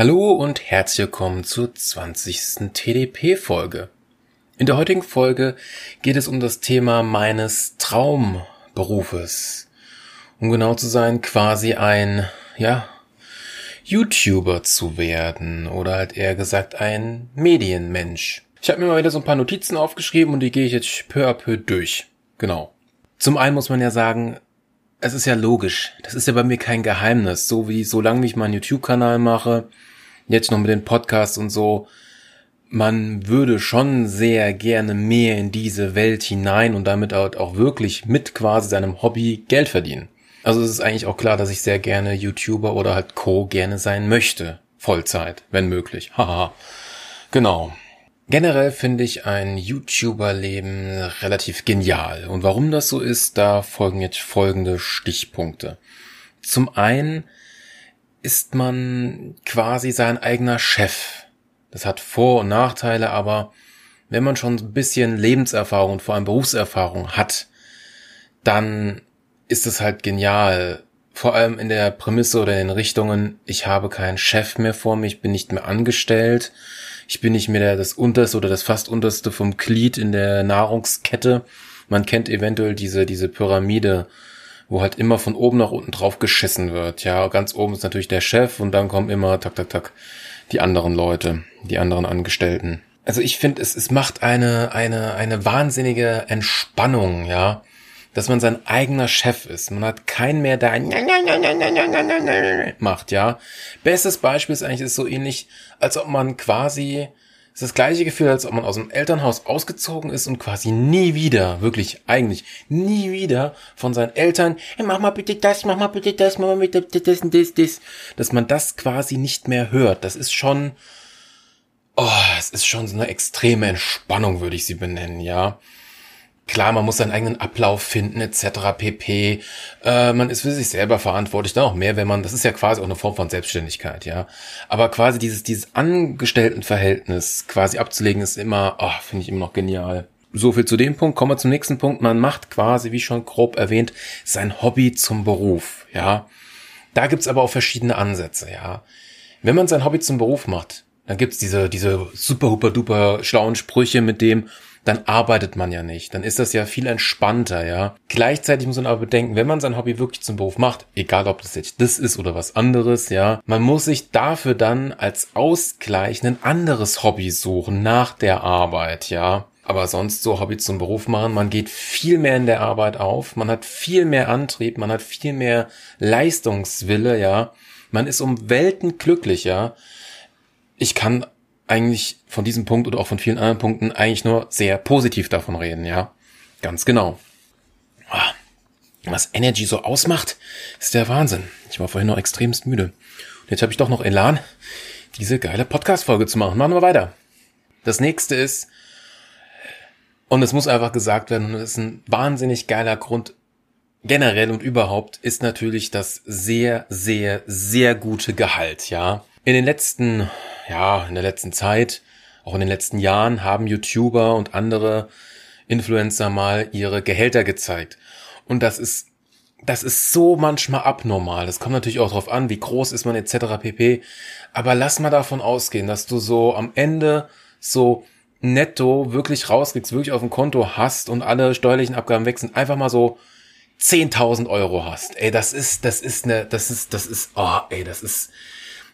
Hallo und herzlich willkommen zur 20. TDP-Folge. In der heutigen Folge geht es um das Thema meines Traumberufes. Um genau zu sein, quasi ein, ja, YouTuber zu werden oder halt eher gesagt ein Medienmensch. Ich habe mir mal wieder so ein paar Notizen aufgeschrieben und die gehe ich jetzt peu à peu durch. Genau. Zum einen muss man ja sagen, es ist ja logisch. Das ist ja bei mir kein Geheimnis. So wie, solange ich meinen YouTube-Kanal mache, jetzt noch mit den Podcasts und so, man würde schon sehr gerne mehr in diese Welt hinein und damit auch wirklich mit quasi seinem Hobby Geld verdienen. Also es ist eigentlich auch klar, dass ich sehr gerne YouTuber oder halt Co. gerne sein möchte. Vollzeit, wenn möglich. Haha. genau. Generell finde ich ein YouTuber-Leben relativ genial. Und warum das so ist, da folgen jetzt folgende Stichpunkte. Zum einen ist man quasi sein eigener Chef. Das hat Vor- und Nachteile, aber wenn man schon ein bisschen Lebenserfahrung und vor allem Berufserfahrung hat, dann ist es halt genial. Vor allem in der Prämisse oder in den Richtungen, ich habe keinen Chef mehr vor mir, ich bin nicht mehr angestellt, ich bin nicht mehr das unterste oder das fast unterste vom Glied in der Nahrungskette. Man kennt eventuell diese, diese Pyramide, wo halt immer von oben nach unten drauf geschissen wird. Ja, ganz oben ist natürlich der Chef und dann kommen immer, tak, tak, tak, die anderen Leute, die anderen Angestellten. Also ich finde, es, es macht eine, eine, eine wahnsinnige Entspannung, ja dass man sein eigener Chef ist. Man hat keinen mehr, der ein macht, ja. Bestes Beispiel ist eigentlich ist so ähnlich, als ob man quasi ist das gleiche Gefühl, als ob man aus dem Elternhaus ausgezogen ist und quasi nie wieder, wirklich eigentlich nie wieder von seinen Eltern, hey, mach mal bitte das, mach mal bitte das, mach mal bitte das und das, das, dass man das quasi nicht mehr hört. Das ist schon, oh, es ist schon so eine extreme Entspannung, würde ich sie benennen, ja. Klar, man muss seinen eigenen Ablauf finden, etc. pp. Äh, man ist für sich selber verantwortlich, dann auch mehr, wenn man, das ist ja quasi auch eine Form von Selbstständigkeit, ja. Aber quasi dieses, dieses Angestelltenverhältnis quasi abzulegen, ist immer, oh, finde ich immer noch genial. So viel zu dem Punkt. Kommen wir zum nächsten Punkt. Man macht quasi, wie schon grob erwähnt, sein Hobby zum Beruf, ja. Da gibt's aber auch verschiedene Ansätze, ja. Wenn man sein Hobby zum Beruf macht, dann gibt's diese, diese super, super, duper schlauen Sprüche mit dem, dann arbeitet man ja nicht. Dann ist das ja viel entspannter, ja. Gleichzeitig muss man aber bedenken, wenn man sein Hobby wirklich zum Beruf macht, egal ob das jetzt das ist oder was anderes, ja, man muss sich dafür dann als Ausgleich ein anderes Hobby suchen nach der Arbeit, ja. Aber sonst so Hobby zum Beruf machen, man geht viel mehr in der Arbeit auf, man hat viel mehr Antrieb, man hat viel mehr Leistungswille, ja. Man ist um Welten glücklicher. Ich kann eigentlich von diesem Punkt oder auch von vielen anderen Punkten eigentlich nur sehr positiv davon reden, ja. Ganz genau. Ah, was Energy so ausmacht, ist der Wahnsinn. Ich war vorhin noch extremst müde. Und jetzt habe ich doch noch Elan, diese geile Podcast-Folge zu machen. Machen wir weiter. Das nächste ist, und es muss einfach gesagt werden, und das ist ein wahnsinnig geiler Grund, generell und überhaupt, ist natürlich das sehr, sehr, sehr gute Gehalt, ja. In den letzten ja, in der letzten Zeit, auch in den letzten Jahren haben YouTuber und andere Influencer mal ihre Gehälter gezeigt. Und das ist, das ist so manchmal abnormal. Das kommt natürlich auch darauf an, wie groß ist man etc. pp. Aber lass mal davon ausgehen, dass du so am Ende so netto wirklich rauskriegst, wirklich auf dem Konto hast und alle steuerlichen Abgaben wechseln, einfach mal so 10.000 Euro hast. Ey, das ist, das ist ne, das ist, das ist, oh, ey, das ist,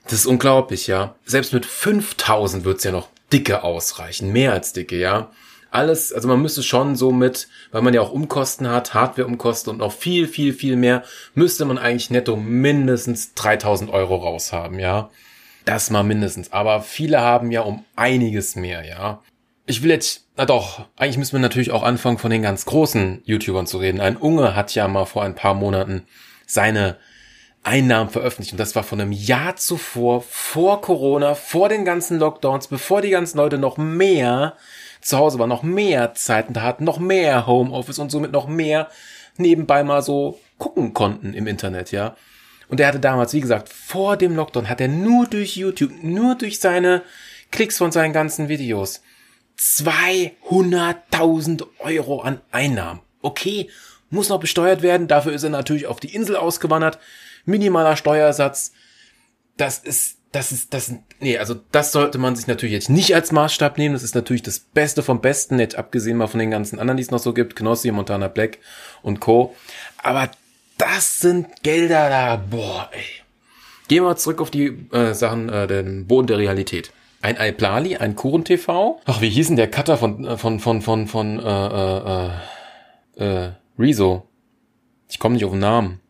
das ist unglaublich, ja. Selbst mit 5000 wird's ja noch dicke ausreichen. Mehr als dicke, ja. Alles, also man müsste schon so mit, weil man ja auch Umkosten hat, Hardwareumkosten und noch viel, viel, viel mehr, müsste man eigentlich netto mindestens 3000 Euro raushaben, ja. Das mal mindestens. Aber viele haben ja um einiges mehr, ja. Ich will jetzt, na doch, eigentlich müssen wir natürlich auch anfangen, von den ganz großen YouTubern zu reden. Ein Unge hat ja mal vor ein paar Monaten seine Einnahmen veröffentlicht. Und das war von einem Jahr zuvor, vor Corona, vor den ganzen Lockdowns, bevor die ganzen Leute noch mehr zu Hause waren, noch mehr Zeiten hatten, noch mehr Homeoffice und somit noch mehr nebenbei mal so gucken konnten im Internet, ja. Und er hatte damals, wie gesagt, vor dem Lockdown hat er nur durch YouTube, nur durch seine Klicks von seinen ganzen Videos 200.000 Euro an Einnahmen. Okay, muss noch besteuert werden, dafür ist er natürlich auf die Insel ausgewandert minimaler Steuersatz. Das ist, das ist, das, nee, also das sollte man sich natürlich jetzt nicht als Maßstab nehmen. Das ist natürlich das Beste vom Besten, jetzt abgesehen mal von den ganzen anderen, die es noch so gibt, Knossi, Montana Black und Co. Aber das sind Gelder da, boah, ey. Gehen wir zurück auf die äh, Sachen, äh, den Boden der Realität. Ein Alplali, ein Kuren TV. Ach, wie hieß denn der Cutter von, äh, von, von, von, von, äh, äh, äh, Rezo? Ich komme nicht auf den Namen.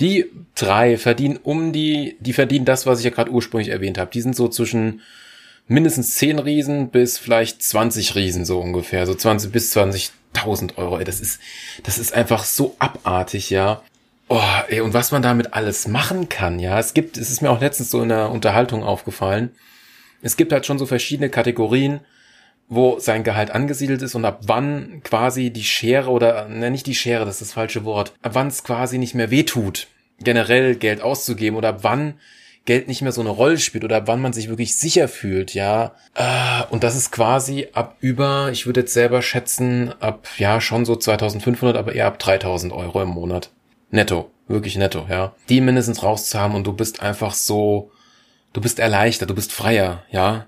Die drei verdienen um die, die verdienen das, was ich ja gerade ursprünglich erwähnt habe. Die sind so zwischen mindestens 10 Riesen bis vielleicht 20 Riesen so ungefähr. So 20 bis 20.000 Euro. Ey, das ist, das ist einfach so abartig, ja. Oh, ey, und was man damit alles machen kann, ja. Es gibt, es ist mir auch letztens so in der Unterhaltung aufgefallen. Es gibt halt schon so verschiedene Kategorien, wo sein Gehalt angesiedelt ist und ab wann quasi die Schere oder, ne, nicht die Schere, das ist das falsche Wort, ab wann es quasi nicht mehr wehtut, generell Geld auszugeben oder ab wann Geld nicht mehr so eine Rolle spielt oder ab wann man sich wirklich sicher fühlt, ja. Äh, und das ist quasi ab über, ich würde jetzt selber schätzen, ab, ja, schon so 2500, aber eher ab 3000 Euro im Monat. Netto. Wirklich netto, ja. Die mindestens rauszuhaben und du bist einfach so, du bist erleichtert, du bist freier, ja.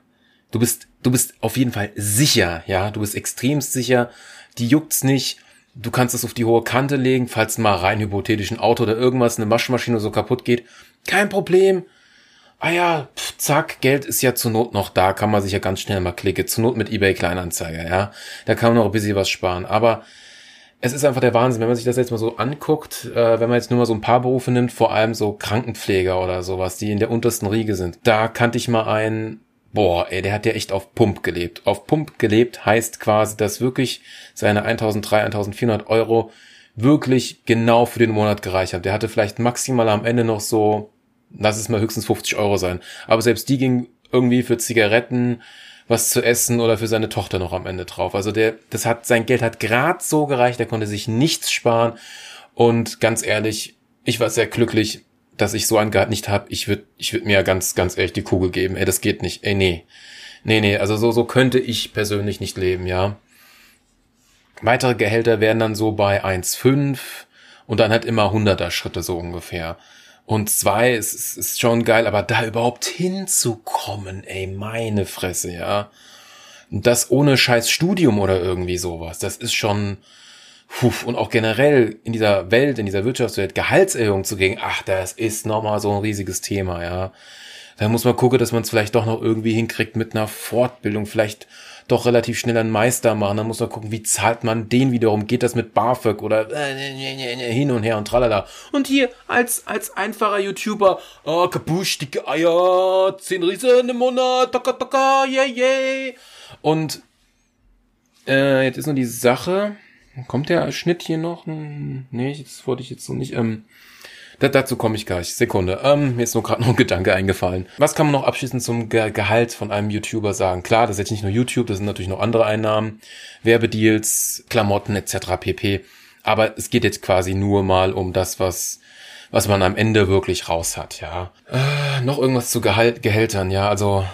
Du bist, du bist auf jeden Fall sicher, ja. Du bist extremst sicher. Die juckt's nicht. Du kannst es auf die hohe Kante legen, falls mal rein hypothetisch ein Auto oder irgendwas, eine Waschmaschine so kaputt geht. Kein Problem. Ah ja, pff, zack, Geld ist ja zur Not noch da, kann man sich ja ganz schnell mal klicken. Zur Not mit eBay Kleinanzeiger, ja. Da kann man noch ein bisschen was sparen. Aber es ist einfach der Wahnsinn, wenn man sich das jetzt mal so anguckt, äh, wenn man jetzt nur mal so ein paar Berufe nimmt, vor allem so Krankenpfleger oder sowas, die in der untersten Riege sind. Da kannte ich mal einen, boah, ey, der hat ja echt auf Pump gelebt. Auf Pump gelebt heißt quasi, dass wirklich seine 1300, 1400 Euro wirklich genau für den Monat gereicht haben. Der hatte vielleicht maximal am Ende noch so, lass es mal höchstens 50 Euro sein. Aber selbst die ging irgendwie für Zigaretten, was zu essen oder für seine Tochter noch am Ende drauf. Also der, das hat, sein Geld hat grad so gereicht, er konnte sich nichts sparen. Und ganz ehrlich, ich war sehr glücklich, dass ich so ein Gehalt nicht habe, ich würde ich würd mir ganz, ganz ehrlich die Kugel geben. Ey, das geht nicht. Ey, nee. Nee, nee, also so, so könnte ich persönlich nicht leben, ja. Weitere Gehälter wären dann so bei 1,5 und dann halt immer 100er Schritte so ungefähr. Und zwei, es ist, ist schon geil, aber da überhaupt hinzukommen, ey, meine Fresse, ja. Und das ohne scheiß Studium oder irgendwie sowas, das ist schon, Puh, und auch generell in dieser Welt, in dieser Wirtschaftswelt, Gehaltserhöhung zu gehen, ach, das ist nochmal so ein riesiges Thema, ja. Da muss man gucken, dass man es vielleicht doch noch irgendwie hinkriegt mit einer Fortbildung, vielleicht doch relativ schnell einen Meister machen. Dann muss man gucken, wie zahlt man den wiederum? Geht das mit BAföG oder äh, hin und her und tralala. Und hier als, als einfacher YouTuber, oh, kapusch, dicke Eier, zehn Riesen im Monat, taka, taka, yeah, yeah. Und äh, jetzt ist nur die Sache, Kommt der Schnitt hier noch? Hm, nee, das wollte ich jetzt noch nicht. Ähm, da, dazu komme ich gleich. Sekunde. Ähm, mir ist nur gerade noch ein Gedanke eingefallen. Was kann man noch abschließend zum Ge Gehalt von einem YouTuber sagen? Klar, das ist jetzt nicht nur YouTube, das sind natürlich noch andere Einnahmen, Werbedeals, Klamotten etc. pp. Aber es geht jetzt quasi nur mal um das, was was man am Ende wirklich raus hat, ja. Äh, noch irgendwas zu Gehalt, Gehältern, ja. Also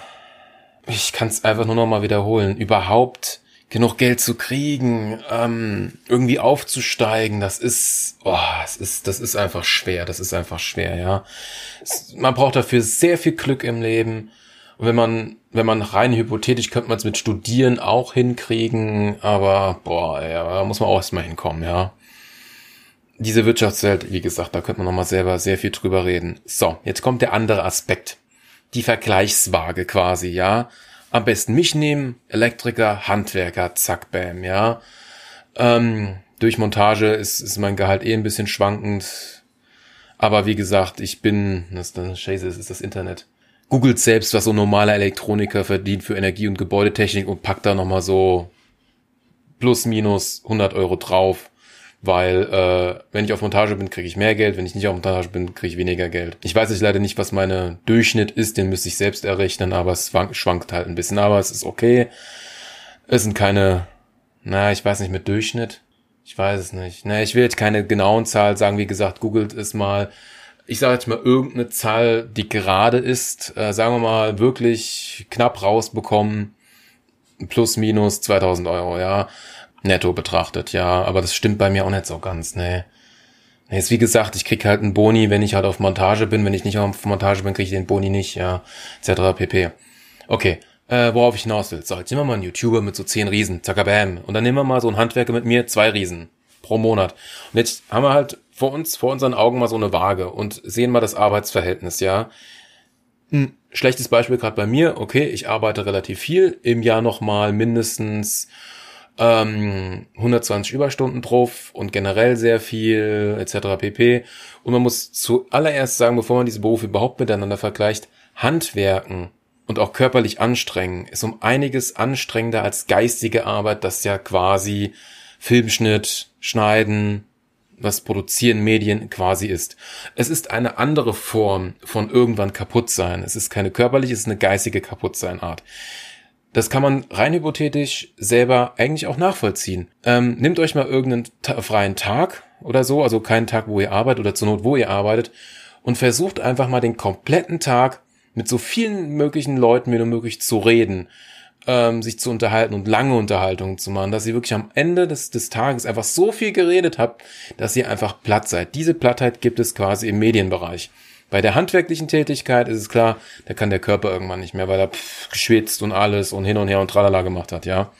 ich kann es einfach nur noch mal wiederholen. Überhaupt genug Geld zu kriegen, ähm, irgendwie aufzusteigen, das ist, oh, es ist, das ist einfach schwer, das ist einfach schwer, ja. Es, man braucht dafür sehr viel Glück im Leben. Und wenn man, wenn man rein hypothetisch könnte man es mit Studieren auch hinkriegen, aber boah, ja, da muss man auch erstmal hinkommen, ja. Diese Wirtschaftswelt, wie gesagt, da könnte man nochmal selber sehr viel drüber reden. So, jetzt kommt der andere Aspekt. Die Vergleichswaage quasi, ja am besten mich nehmen, Elektriker, Handwerker, zack, bam, ja. Ähm, durch Montage ist, ist mein Gehalt eh ein bisschen schwankend. Aber wie gesagt, ich bin, das, das Scheiße, das ist das Internet. Googelt selbst, was so ein normaler Elektroniker verdient für Energie- und Gebäudetechnik und packt da nochmal so plus minus 100 Euro drauf weil äh, wenn ich auf Montage bin, kriege ich mehr Geld, wenn ich nicht auf Montage bin, kriege ich weniger Geld. Ich weiß jetzt leider nicht, was meine Durchschnitt ist, den müsste ich selbst errechnen, aber es schwankt halt ein bisschen, aber es ist okay. Es sind keine, na, ich weiß nicht, mit Durchschnitt. Ich weiß es nicht. Na, ich will jetzt keine genauen Zahl sagen, wie gesagt, googelt es mal. Ich sage jetzt mal irgendeine Zahl, die gerade ist, äh, sagen wir mal, wirklich knapp rausbekommen, plus minus 2000 Euro, ja netto betrachtet, ja, aber das stimmt bei mir auch nicht so ganz, ne. Jetzt wie gesagt, ich krieg halt einen Boni, wenn ich halt auf Montage bin. Wenn ich nicht auf Montage bin, kriege ich den Boni nicht, ja, etc. pp. Okay, äh, worauf ich hinaus will. So, jetzt nehmen wir mal einen YouTuber mit so zehn Riesen, zackabam. Und dann nehmen wir mal so einen Handwerker mit mir, zwei Riesen pro Monat. Und jetzt haben wir halt vor uns, vor unseren Augen mal so eine Waage und sehen mal das Arbeitsverhältnis, ja. Ein schlechtes Beispiel gerade bei mir, okay, ich arbeite relativ viel, im Jahr nochmal mindestens ähm, 120 Überstunden drauf und generell sehr viel etc. pp. Und man muss zuallererst sagen, bevor man diese Berufe überhaupt miteinander vergleicht, Handwerken und auch körperlich anstrengen ist um einiges anstrengender als geistige Arbeit, das ja quasi Filmschnitt, Schneiden, was Produzieren Medien quasi ist. Es ist eine andere Form von irgendwann kaputt sein. Es ist keine körperliche, es ist eine geistige Kaputtsein-Art. Das kann man rein hypothetisch selber eigentlich auch nachvollziehen. Ähm, nehmt euch mal irgendeinen ta freien Tag oder so, also keinen Tag, wo ihr arbeitet oder zur Not, wo ihr arbeitet, und versucht einfach mal den kompletten Tag mit so vielen möglichen Leuten wie nur möglich zu reden, ähm, sich zu unterhalten und lange Unterhaltungen zu machen, dass ihr wirklich am Ende des, des Tages einfach so viel geredet habt, dass ihr einfach platt seid. Diese Plattheit gibt es quasi im Medienbereich. Bei der handwerklichen Tätigkeit ist es klar, da kann der Körper irgendwann nicht mehr, weil er pff, geschwitzt und alles und hin und her und tralala gemacht hat, ja.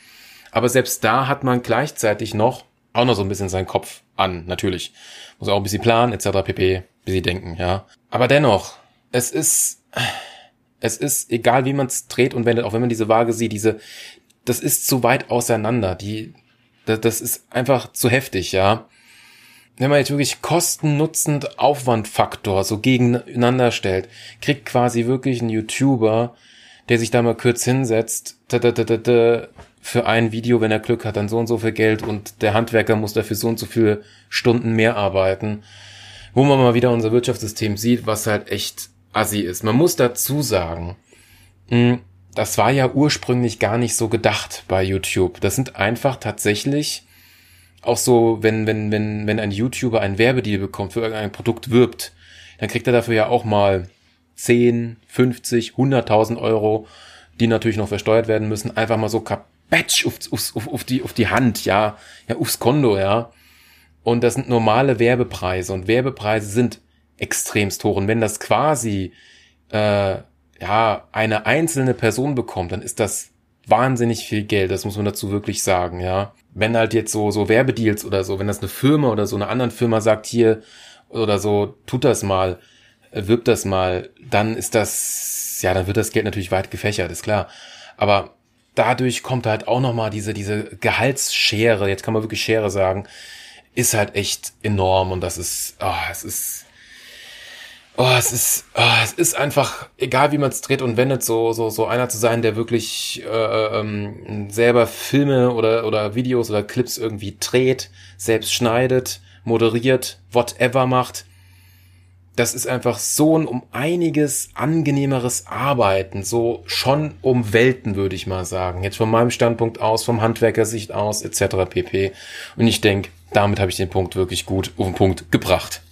Aber selbst da hat man gleichzeitig noch auch noch so ein bisschen seinen Kopf an, natürlich. Muss auch ein bisschen planen, etc. pp, bisschen denken, ja. Aber dennoch, es ist, es ist egal, wie man es dreht und wendet, auch wenn man diese Waage sieht, diese, das ist zu weit auseinander. Die, das ist einfach zu heftig, ja. Wenn man jetzt wirklich Kosten-Nutzend Aufwandfaktor so gegeneinander stellt, kriegt quasi wirklich ein YouTuber, der sich da mal kurz hinsetzt, für ein Video, wenn er Glück hat, dann so und so viel Geld und der Handwerker muss dafür so und so viele Stunden mehr arbeiten. Wo man mal wieder unser Wirtschaftssystem sieht, was halt echt assi ist. Man muss dazu sagen, hm, das war ja ursprünglich gar nicht so gedacht bei YouTube. Das sind einfach tatsächlich auch so, wenn, wenn, wenn, wenn ein YouTuber ein Werbedeal bekommt, für irgendein Produkt wirbt, dann kriegt er dafür ja auch mal 10, 50, 100.000 Euro, die natürlich noch versteuert werden müssen, einfach mal so kapetsch auf, auf, auf, auf, die, auf die Hand, ja, ja, aufs Konto, ja. Und das sind normale Werbepreise und Werbepreise sind extremst hoch. Und wenn das quasi äh, ja eine einzelne Person bekommt, dann ist das wahnsinnig viel Geld. Das muss man dazu wirklich sagen, ja. Wenn halt jetzt so so Werbedeals oder so, wenn das eine Firma oder so eine anderen Firma sagt hier oder so, tut das mal, äh, wirbt das mal, dann ist das ja, dann wird das Geld natürlich weit gefächert, ist klar. Aber dadurch kommt halt auch noch mal diese diese Gehaltsschere, jetzt kann man wirklich Schere sagen, ist halt echt enorm und das ist, oh, es ist Oh, es ist, oh, es ist einfach, egal wie man es dreht und wendet, so, so, so einer zu sein, der wirklich äh, ähm, selber Filme oder, oder Videos oder Clips irgendwie dreht, selbst schneidet, moderiert, whatever macht. Das ist einfach so ein um einiges angenehmeres Arbeiten, so schon um Welten, würde ich mal sagen. Jetzt von meinem Standpunkt aus, vom Handwerkersicht aus, etc. pp. Und ich denke, damit habe ich den Punkt wirklich gut auf den Punkt gebracht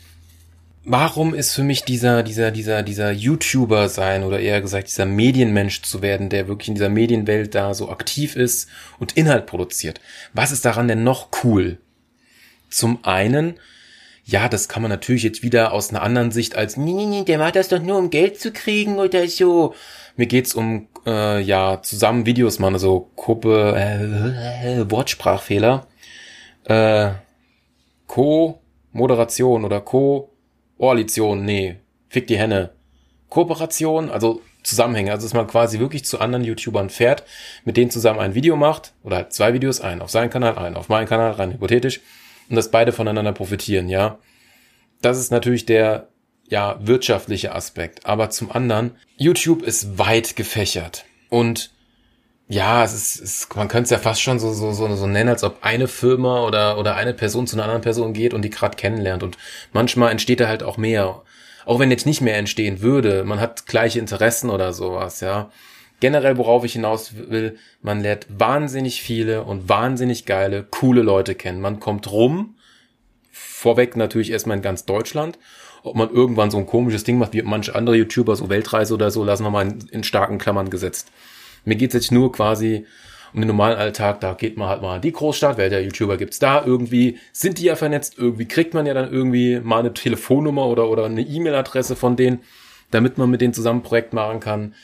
warum ist für mich dieser, dieser, dieser, dieser YouTuber sein oder eher gesagt dieser Medienmensch zu werden, der wirklich in dieser Medienwelt da so aktiv ist und Inhalt produziert? Was ist daran denn noch cool? Zum einen, ja, das kann man natürlich jetzt wieder aus einer anderen Sicht als, nee, nee, nee, der macht das doch nur, um Geld zu kriegen oder so. Mir geht's um, äh, ja, zusammen Videos machen, also Gruppe, äh, Wortsprachfehler, äh, Co-Moderation oder Co- Koalition, nee, fick die Henne. Kooperation, also Zusammenhänge, also dass man quasi wirklich zu anderen YouTubern fährt, mit denen zusammen ein Video macht oder halt zwei Videos ein, auf seinen Kanal ein, auf meinen Kanal rein, hypothetisch, und dass beide voneinander profitieren, ja. Das ist natürlich der, ja, wirtschaftliche Aspekt. Aber zum anderen, YouTube ist weit gefächert und ja, es ist, es, man könnte es ja fast schon so, so, so, so nennen, als ob eine Firma oder, oder eine Person zu einer anderen Person geht und die gerade kennenlernt. Und manchmal entsteht da halt auch mehr. Auch wenn jetzt nicht mehr entstehen würde, man hat gleiche Interessen oder sowas, ja. Generell, worauf ich hinaus will, man lernt wahnsinnig viele und wahnsinnig geile, coole Leute kennen. Man kommt rum, vorweg natürlich erstmal in ganz Deutschland. Ob man irgendwann so ein komisches Ding macht wie manche andere YouTuber, so Weltreise oder so, lassen wir mal in, in starken Klammern gesetzt. Mir geht's jetzt nur quasi Und im normalen Alltag, da geht man halt mal in die Großstadt, wer der YouTuber gibt's da, irgendwie sind die ja vernetzt, irgendwie kriegt man ja dann irgendwie mal eine Telefonnummer oder, oder eine E-Mail-Adresse von denen, damit man mit denen zusammen ein Projekt machen kann.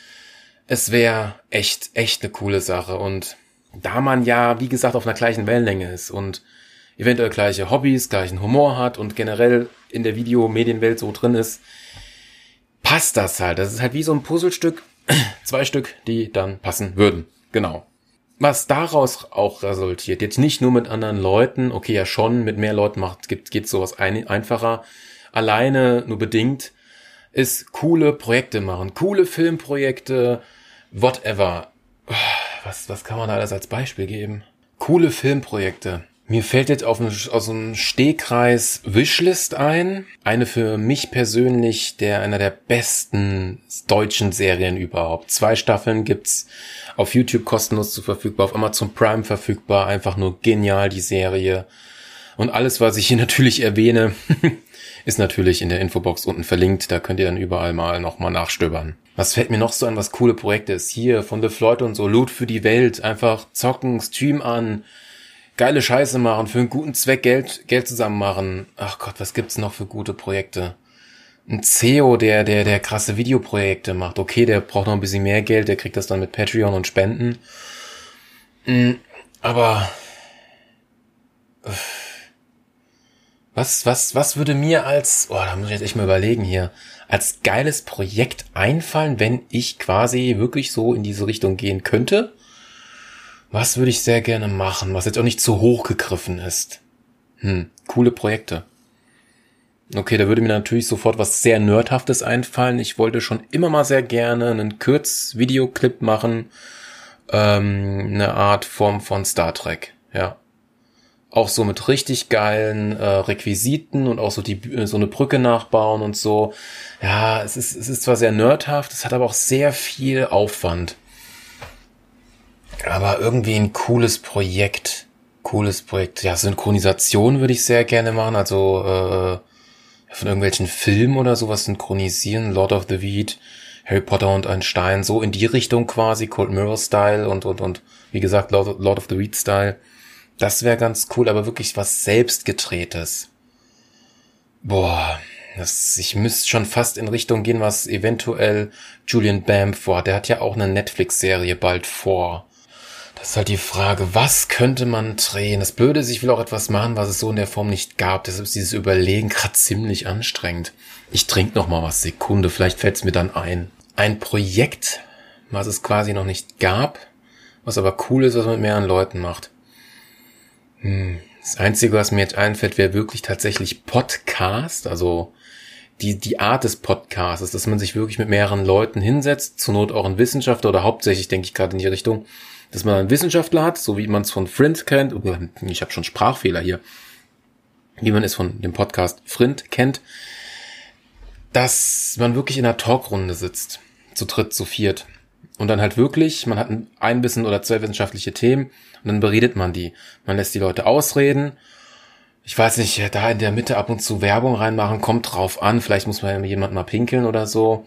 Es wäre echt, echt eine coole Sache. Und da man ja, wie gesagt, auf einer gleichen Wellenlänge ist und eventuell gleiche Hobbys, gleichen Humor hat und generell in der Videomedienwelt so drin ist, passt das halt. Das ist halt wie so ein Puzzlestück, zwei Stück, die dann passen würden. Genau. Was daraus auch resultiert, jetzt nicht nur mit anderen Leuten, okay, ja schon, mit mehr Leuten macht, gibt, geht sowas ein, einfacher, alleine nur bedingt, ist coole Projekte machen, coole Filmprojekte, whatever. Was, was kann man da alles als Beispiel geben? Coole Filmprojekte. Mir fällt jetzt auf, aus dem Stehkreis Wishlist ein. Eine für mich persönlich der einer der besten deutschen Serien überhaupt. Zwei Staffeln gibt's auf YouTube kostenlos zu verfügbar, auf Amazon Prime verfügbar. Einfach nur genial die Serie. Und alles, was ich hier natürlich erwähne, ist natürlich in der Infobox unten verlinkt. Da könnt ihr dann überall mal nochmal nachstöbern. Was fällt mir noch so an, was coole Projekte ist? Hier von The Floyd und so, Loot für die Welt. Einfach zocken, Stream an geile Scheiße machen, für einen guten Zweck Geld, Geld zusammen machen. Ach Gott, was gibt's noch für gute Projekte? Ein CEO, der, der, der krasse Videoprojekte macht. Okay, der braucht noch ein bisschen mehr Geld, der kriegt das dann mit Patreon und Spenden. Hm, aber, was, was, was würde mir als, oh, da muss ich jetzt echt mal überlegen hier, als geiles Projekt einfallen, wenn ich quasi wirklich so in diese Richtung gehen könnte? Was würde ich sehr gerne machen, was jetzt auch nicht zu hoch gegriffen ist? Hm, coole Projekte. Okay, da würde mir natürlich sofort was sehr Nerdhaftes einfallen. Ich wollte schon immer mal sehr gerne einen Kurzvideoclip machen. Ähm, eine Art Form von Star Trek, ja. Auch so mit richtig geilen äh, Requisiten und auch so die so eine Brücke nachbauen und so. Ja, es ist, es ist zwar sehr nerdhaft, es hat aber auch sehr viel Aufwand. Aber irgendwie ein cooles Projekt. Cooles Projekt. Ja, Synchronisation würde ich sehr gerne machen. Also äh, von irgendwelchen Filmen oder sowas synchronisieren. Lord of the Weed, Harry Potter und ein Stein. So in die Richtung quasi. Cold Mirror Style und, und, und wie gesagt, Lord, Lord of the Weed Style. Das wäre ganz cool, aber wirklich was selbstgedrehtes. Boah, das, ich müsste schon fast in Richtung gehen, was eventuell Julian Bam vor. Der hat ja auch eine Netflix-Serie bald vor. Das ist halt die Frage, was könnte man drehen? Das Blöde ist, ich will auch etwas machen, was es so in der Form nicht gab. Deshalb ist dieses Überlegen gerade ziemlich anstrengend. Ich trinke noch mal was, Sekunde, vielleicht fällt es mir dann ein. Ein Projekt, was es quasi noch nicht gab, was aber cool ist, was man mit mehreren Leuten macht. Hm. Das Einzige, was mir jetzt einfällt, wäre wirklich tatsächlich Podcast, also die, die Art des Podcasts, dass man sich wirklich mit mehreren Leuten hinsetzt, zur Not auch ein Wissenschaftler oder hauptsächlich denke ich gerade in die Richtung, dass man einen Wissenschaftler hat, so wie man es von Frind kennt. Ich habe schon Sprachfehler hier. Wie man es von dem Podcast Frind kennt. Dass man wirklich in einer Talkrunde sitzt. Zu dritt, zu viert. Und dann halt wirklich, man hat ein bisschen oder zwei wissenschaftliche Themen und dann beredet man die. Man lässt die Leute ausreden. Ich weiß nicht, da in der Mitte ab und zu Werbung reinmachen, kommt drauf an. Vielleicht muss man jemand mal pinkeln oder so.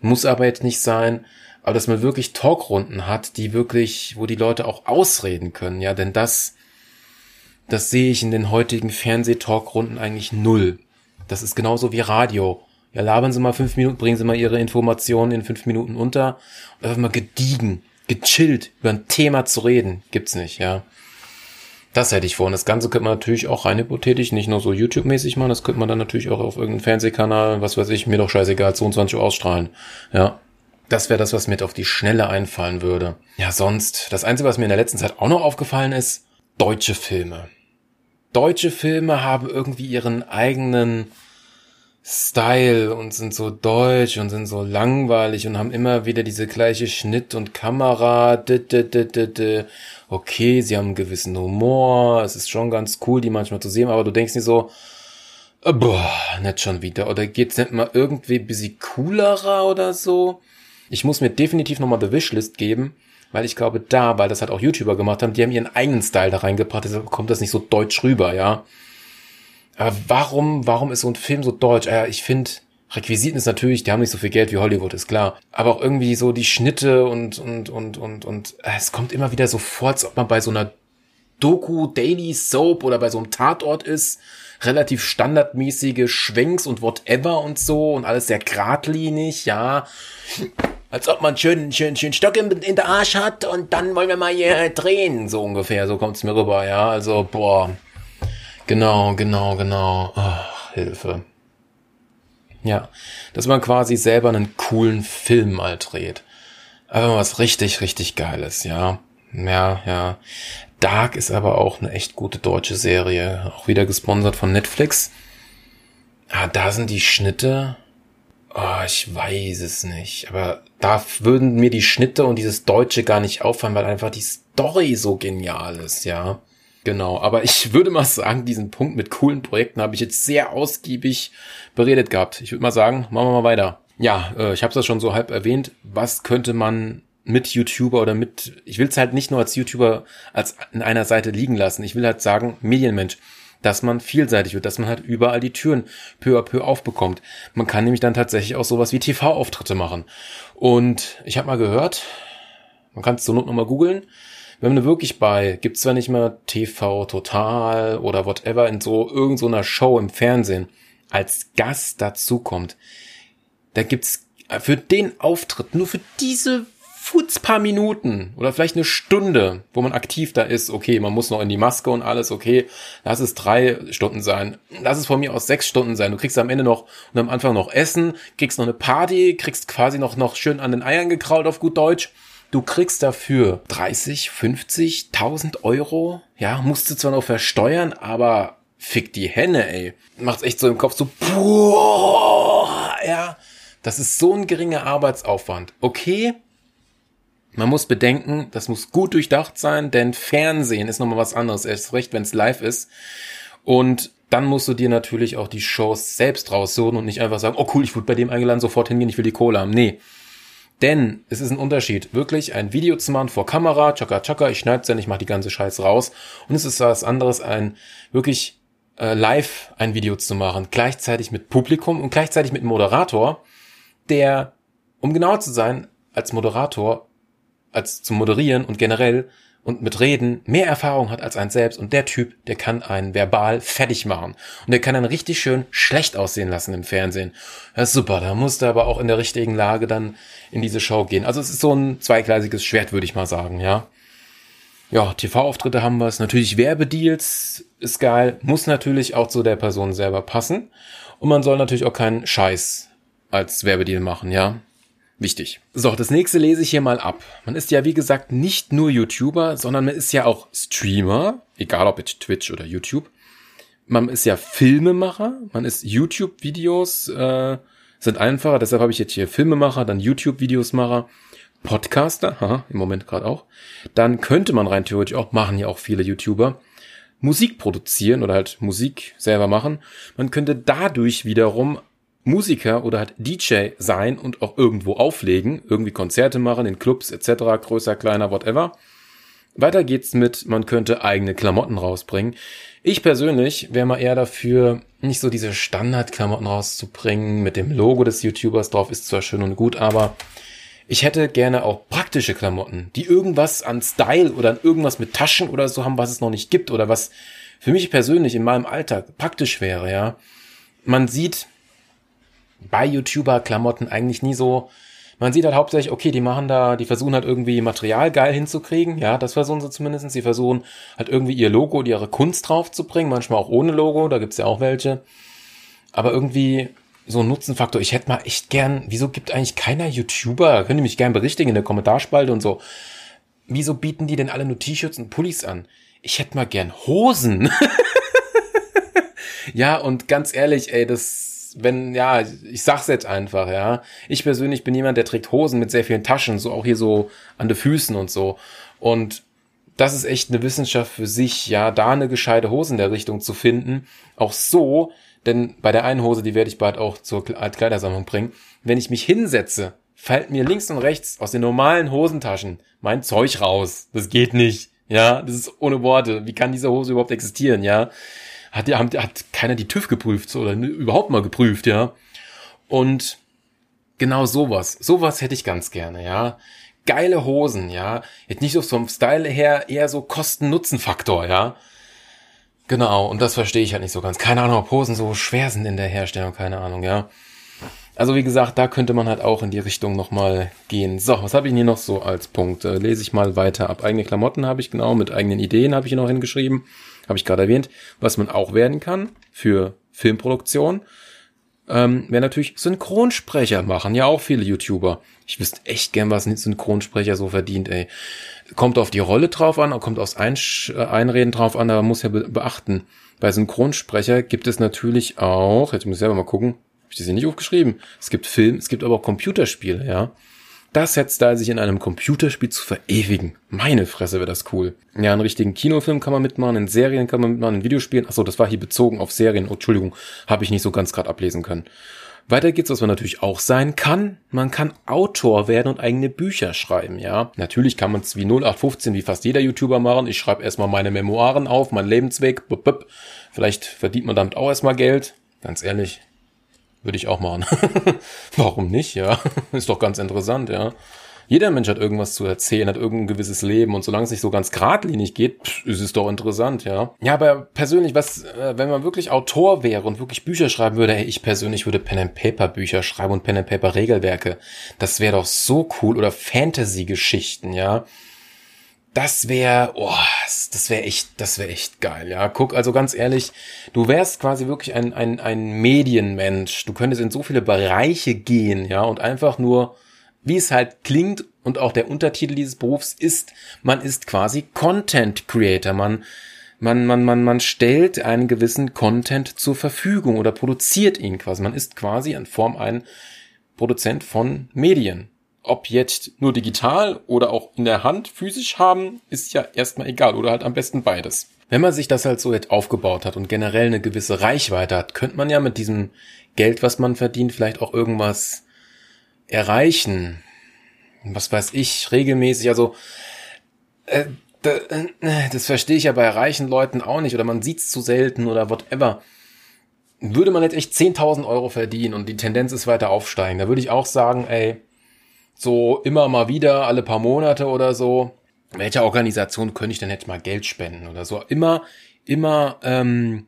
Muss aber jetzt nicht sein aber dass man wirklich Talkrunden hat, die wirklich, wo die Leute auch ausreden können, ja, denn das, das sehe ich in den heutigen Fernsehtalkrunden eigentlich null. Das ist genauso wie Radio. Ja, labern Sie mal fünf Minuten, bringen Sie mal Ihre Informationen in fünf Minuten unter und einfach mal gediegen, gechillt über ein Thema zu reden, gibt's nicht, ja. Das hätte ich vor. Und das Ganze könnte man natürlich auch rein hypothetisch, nicht nur so YouTube-mäßig machen, das könnte man dann natürlich auch auf irgendeinem Fernsehkanal, was weiß ich, mir doch scheißegal, 22 Uhr ausstrahlen. Ja, das wäre das, was mir auf die Schnelle einfallen würde. Ja, sonst, das Einzige, was mir in der letzten Zeit auch noch aufgefallen ist, deutsche Filme. Deutsche Filme haben irgendwie ihren eigenen Style und sind so deutsch und sind so langweilig und haben immer wieder diese gleiche Schnitt und Kamera. Okay, sie haben einen gewissen Humor. Es ist schon ganz cool, die manchmal zu sehen, aber du denkst nicht so, boah, nicht schon wieder. Oder geht's nicht mal irgendwie ein bisschen coolerer oder so? Ich muss mir definitiv nochmal The Wishlist geben, weil ich glaube, da, weil das halt auch YouTuber gemacht haben, die haben ihren eigenen Style da reingebracht, deshalb kommt das nicht so deutsch rüber, ja. Aber warum, warum ist so ein Film so deutsch? Ja, ich finde, Requisiten ist natürlich, die haben nicht so viel Geld wie Hollywood, ist klar. Aber auch irgendwie so die Schnitte und, und, und, und, und äh, es kommt immer wieder so vor, als ob man bei so einer Doku, Daily Soap oder bei so einem Tatort ist. Relativ standardmäßige Schwenks und whatever und so und alles sehr geradlinig, ja. Als ob man schön, schön, schön Stock in, in der Arsch hat und dann wollen wir mal hier drehen, so ungefähr. So kommt's mir rüber, ja. Also, boah. Genau, genau, genau. Ach, Hilfe. Ja, dass man quasi selber einen coolen Film mal dreht. Aber was richtig, richtig geiles, ja. Ja, ja. Dark ist aber auch eine echt gute deutsche Serie. Auch wieder gesponsert von Netflix. Ah, da sind die Schnitte. Oh, ich weiß es nicht. Aber da würden mir die Schnitte und dieses Deutsche gar nicht auffallen, weil einfach die Story so genial ist, ja. Genau, aber ich würde mal sagen, diesen Punkt mit coolen Projekten habe ich jetzt sehr ausgiebig beredet gehabt. Ich würde mal sagen, machen wir mal weiter. Ja, äh, ich habe es schon so halb erwähnt. Was könnte man mit YouTuber oder mit, ich will es halt nicht nur als YouTuber als in einer Seite liegen lassen. Ich will halt sagen, Medienmensch, dass man vielseitig wird, dass man halt überall die Türen peu à peu aufbekommt. Man kann nämlich dann tatsächlich auch sowas wie TV-Auftritte machen. Und ich habe mal gehört, man kann es zur Not nochmal googeln, wenn man wirklich bei, gibt's zwar nicht mehr TV Total oder whatever, in so irgendeiner so Show im Fernsehen als Gast dazukommt, da gibt's für den Auftritt, nur für diese Futz paar Minuten oder vielleicht eine Stunde, wo man aktiv da ist, okay, man muss noch in die Maske und alles, okay, lass es drei Stunden sein, lass es von mir aus sechs Stunden sein. Du kriegst am Ende noch und am Anfang noch Essen, kriegst noch eine Party, kriegst quasi noch, noch schön an den Eiern gekrault auf gut Deutsch Du kriegst dafür 30, 50, 1000 Euro. Ja, musst du zwar noch versteuern, aber fick die Henne, ey. Macht's echt so im Kopf so, boah, ja. Das ist so ein geringer Arbeitsaufwand. Okay, man muss bedenken, das muss gut durchdacht sein, denn Fernsehen ist nochmal was anderes, erst recht, wenn es live ist. Und dann musst du dir natürlich auch die Shows selbst raussuchen und nicht einfach sagen, oh cool, ich wurde bei dem eingeladen, sofort hingehen, ich will die Kohle haben. Nee, denn es ist ein Unterschied, wirklich ein Video zu machen vor Kamera, tschakka tschakka, ich schneide ja nicht, mach die ganze Scheiße raus. Und es ist was anderes, ein wirklich äh, live ein Video zu machen, gleichzeitig mit Publikum und gleichzeitig mit Moderator, der, um genau zu sein, als Moderator, als zu moderieren und generell und mit Reden mehr Erfahrung hat als ein selbst und der Typ, der kann einen verbal fertig machen und der kann einen richtig schön schlecht aussehen lassen im Fernsehen. Das ist super, da musst du aber auch in der richtigen Lage dann in diese Show gehen. Also es ist so ein zweigleisiges Schwert, würde ich mal sagen, ja. Ja, TV-Auftritte haben wir es. Natürlich Werbedeals ist geil, muss natürlich auch zu der Person selber passen und man soll natürlich auch keinen Scheiß als Werbedeal machen, ja. Wichtig. So, das nächste lese ich hier mal ab. Man ist ja, wie gesagt, nicht nur YouTuber, sondern man ist ja auch Streamer, egal ob jetzt Twitch oder YouTube. Man ist ja Filmemacher, man ist YouTube-Videos, äh, sind einfacher, deshalb habe ich jetzt hier Filmemacher, dann YouTube-Videos macher, Podcaster, haha, im Moment gerade auch. Dann könnte man rein theoretisch auch, machen ja auch viele YouTuber, Musik produzieren oder halt Musik selber machen. Man könnte dadurch wiederum Musiker oder halt DJ sein und auch irgendwo auflegen, irgendwie Konzerte machen in Clubs etc., größer, kleiner, whatever. Weiter geht's mit, man könnte eigene Klamotten rausbringen. Ich persönlich wäre mal eher dafür, nicht so diese Standardklamotten rauszubringen mit dem Logo des YouTubers drauf, ist zwar schön und gut, aber ich hätte gerne auch praktische Klamotten, die irgendwas an Style oder an irgendwas mit Taschen oder so haben, was es noch nicht gibt oder was für mich persönlich in meinem Alltag praktisch wäre, ja. Man sieht bei YouTuber-Klamotten eigentlich nie so. Man sieht halt hauptsächlich, okay, die machen da, die versuchen halt irgendwie Material geil hinzukriegen. Ja, das versuchen sie zumindest. Sie versuchen halt irgendwie ihr Logo und ihre Kunst draufzubringen. Manchmal auch ohne Logo, da gibt's ja auch welche. Aber irgendwie so ein Nutzenfaktor. Ich hätte mal echt gern, wieso gibt eigentlich keiner YouTuber, könnt ihr mich gern berichtigen in der Kommentarspalte und so. Wieso bieten die denn alle nur T-Shirts und Pullis an? Ich hätte mal gern Hosen. ja, und ganz ehrlich, ey, das wenn, ja, ich sag's jetzt einfach, ja. Ich persönlich bin jemand, der trägt Hosen mit sehr vielen Taschen, so auch hier so an den Füßen und so. Und das ist echt eine Wissenschaft für sich, ja, da eine gescheite Hose in der Richtung zu finden. Auch so, denn bei der einen Hose, die werde ich bald auch zur Kleidersammlung bringen. Wenn ich mich hinsetze, fällt mir links und rechts aus den normalen Hosentaschen mein Zeug raus. Das geht nicht. Ja, das ist ohne Worte. Wie kann diese Hose überhaupt existieren, ja? Hat, hat, hat keiner die TÜV geprüft so, oder überhaupt mal geprüft, ja. Und genau sowas, sowas hätte ich ganz gerne, ja. Geile Hosen, ja. Jetzt nicht so vom Style her eher so Kosten-Nutzen-Faktor, ja. Genau, und das verstehe ich halt nicht so ganz. Keine Ahnung, ob Hosen so schwer sind in der Herstellung, keine Ahnung, ja. Also wie gesagt, da könnte man halt auch in die Richtung nochmal gehen. So, was habe ich hier noch so als Punkt? Äh, lese ich mal weiter ab. Eigene Klamotten habe ich genau, mit eigenen Ideen habe ich hier noch hingeschrieben. Habe ich gerade erwähnt. Was man auch werden kann für Filmproduktion, ähm, wäre natürlich Synchronsprecher machen. Ja, auch viele YouTuber. Ich wüsste echt gern, was ein Synchronsprecher so verdient, ey. Kommt auf die Rolle drauf an, kommt aufs Einsch äh, Einreden drauf an, aber muss ja be beachten. Bei Synchronsprecher gibt es natürlich auch, jetzt muss ich selber mal gucken, ich das hier nicht aufgeschrieben. Es gibt Film, es gibt aber auch Computerspiele, ja. Das jetzt da sich in einem Computerspiel zu verewigen. Meine Fresse wäre das cool. Ja, einen richtigen Kinofilm kann man mitmachen, in Serien kann man mitmachen, in Videospielen. Achso, das war hier bezogen auf Serien. Oh, Entschuldigung, habe ich nicht so ganz gerade ablesen können. Weiter geht's, was man natürlich auch sein kann. Man kann Autor werden und eigene Bücher schreiben, ja. Natürlich kann man es wie 0815, wie fast jeder YouTuber machen. Ich schreibe erstmal meine Memoiren auf, mein Lebensweg. Vielleicht verdient man damit auch erstmal Geld. Ganz ehrlich, würde ich auch machen. Warum nicht, ja? Ist doch ganz interessant, ja. Jeder Mensch hat irgendwas zu erzählen, hat irgendein gewisses Leben und solange es nicht so ganz geradlinig geht, ist es doch interessant, ja. Ja, aber persönlich, was, äh, wenn man wirklich Autor wäre und wirklich Bücher schreiben würde, ey, ich persönlich würde Pen and Paper Bücher schreiben und Pen and Paper Regelwerke. Das wäre doch so cool oder Fantasy Geschichten, ja das wäre, oh, das wäre echt, das wäre echt geil, ja. Guck, also ganz ehrlich, du wärst quasi wirklich ein, ein, ein Medienmensch. Du könntest in so viele Bereiche gehen, ja, und einfach nur, wie es halt klingt und auch der Untertitel dieses Berufs ist, man ist quasi Content Creator. Man, man, man, man, man stellt einen gewissen Content zur Verfügung oder produziert ihn quasi. Man ist quasi in Form ein Produzent von Medien. Ob jetzt nur digital oder auch in der Hand physisch haben, ist ja erstmal egal oder halt am besten beides. Wenn man sich das halt so jetzt aufgebaut hat und generell eine gewisse Reichweite hat, könnte man ja mit diesem Geld, was man verdient, vielleicht auch irgendwas erreichen. Was weiß ich, regelmäßig, also äh, das verstehe ich ja bei reichen Leuten auch nicht oder man sieht's zu selten oder whatever. Würde man jetzt echt 10.000 Euro verdienen und die Tendenz ist weiter aufsteigen, da würde ich auch sagen, ey, so immer mal wieder, alle paar Monate oder so, welcher Organisation könnte ich denn jetzt mal Geld spenden oder so. Immer, immer, ähm,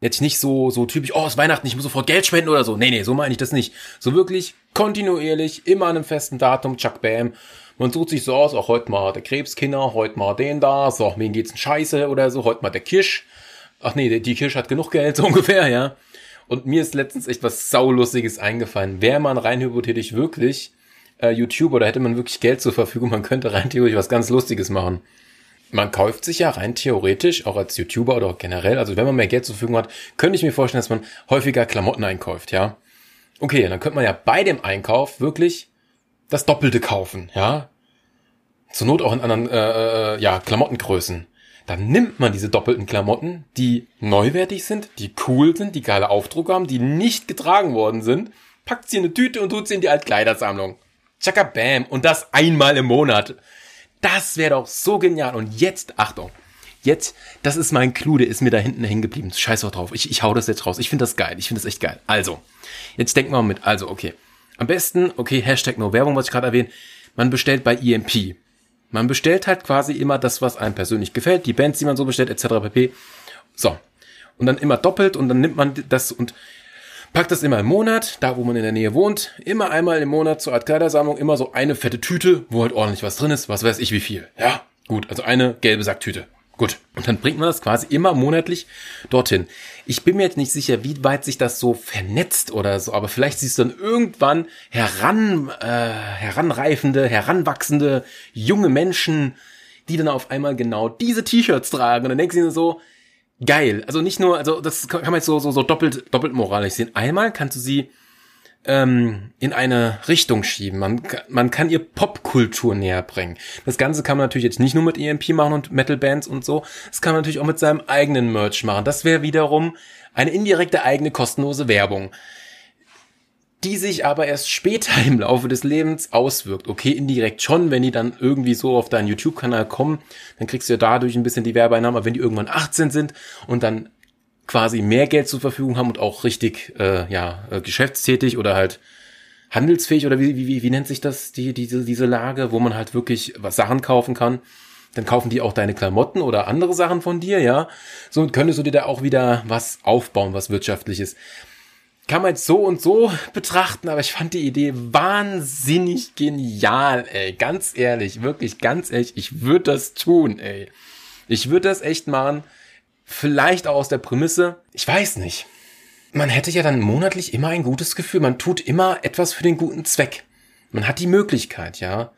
jetzt nicht so, so typisch, oh, es ist Weihnachten, ich muss sofort Geld spenden oder so. Nee, nee, so meine ich das nicht. So wirklich kontinuierlich, immer an einem festen Datum, Chuck Bam. Man sucht sich so aus, auch heute mal der Krebskinder, heute mal den da, so, wen geht's denn scheiße oder so, heute mal der Kirsch. Ach nee, die Kirsch hat genug Geld, so ungefähr, ja. Und mir ist letztens echt was Saulustiges eingefallen. Wäre man rein hypothetisch wirklich äh, YouTuber, da hätte man wirklich Geld zur Verfügung, man könnte rein theoretisch was ganz Lustiges machen. Man kauft sich ja rein theoretisch, auch als YouTuber oder generell, also wenn man mehr Geld zur Verfügung hat, könnte ich mir vorstellen, dass man häufiger Klamotten einkauft, ja. Okay, dann könnte man ja bei dem Einkauf wirklich das Doppelte kaufen, ja. Zur Not auch in anderen, äh, äh, ja, Klamottengrößen. Dann nimmt man diese doppelten Klamotten, die neuwertig sind, die cool sind, die geile Aufdruck haben, die nicht getragen worden sind, packt sie in eine Tüte und tut sie in die Altkleidersammlung. Chaka Bam. Und das einmal im Monat. Das wäre doch so genial. Und jetzt, Achtung. Jetzt, das ist mein Clou, der ist mir da hinten hängen geblieben. Scheiß auch drauf. Ich, ich hau das jetzt raus. Ich finde das geil. Ich finde das echt geil. Also, jetzt denken wir mal mit. Also, okay. Am besten, okay, Hashtag No Werbung, was ich gerade erwähnt. Man bestellt bei EMP. Man bestellt halt quasi immer das, was einem persönlich gefällt. Die Bands, die man so bestellt, etc. pp. So. Und dann immer doppelt und dann nimmt man das und Packt das immer im Monat, da wo man in der Nähe wohnt, immer einmal im Monat zur Art Kleidersammlung, immer so eine fette Tüte, wo halt ordentlich was drin ist, was weiß ich wie viel. Ja, gut, also eine gelbe Sacktüte. Gut. Und dann bringt man das quasi immer monatlich dorthin. Ich bin mir jetzt nicht sicher, wie weit sich das so vernetzt oder so, aber vielleicht siehst du dann irgendwann heran, äh, heranreifende, heranwachsende junge Menschen, die dann auf einmal genau diese T-Shirts tragen. Und dann denkst du dir so, geil. Also nicht nur, also das kann man jetzt so, so, so doppelt, doppelt moralisch sehen. Einmal kannst du sie ähm, in eine Richtung schieben. Man, man kann ihr Popkultur näher bringen. Das Ganze kann man natürlich jetzt nicht nur mit EMP machen und Metal-Bands und so. Das kann man natürlich auch mit seinem eigenen Merch machen. Das wäre wiederum eine indirekte eigene kostenlose Werbung die sich aber erst später im Laufe des Lebens auswirkt. Okay, indirekt schon, wenn die dann irgendwie so auf deinen YouTube-Kanal kommen, dann kriegst du ja dadurch ein bisschen die Werbeeinnahmen, aber wenn die irgendwann 18 sind und dann quasi mehr Geld zur Verfügung haben und auch richtig äh, ja äh, geschäftstätig oder halt handelsfähig oder wie, wie, wie nennt sich das, die, diese, diese Lage, wo man halt wirklich was Sachen kaufen kann. Dann kaufen die auch deine Klamotten oder andere Sachen von dir, ja. So könntest du dir da auch wieder was aufbauen, was wirtschaftliches. Kann man jetzt so und so betrachten, aber ich fand die Idee wahnsinnig genial, ey. Ganz ehrlich, wirklich ganz ehrlich, ich würde das tun, ey. Ich würde das echt machen. Vielleicht auch aus der Prämisse, ich weiß nicht man hätte ja dann monatlich immer ein gutes Gefühl. Man tut immer etwas für den guten Zweck. Man hat die Möglichkeit, ja.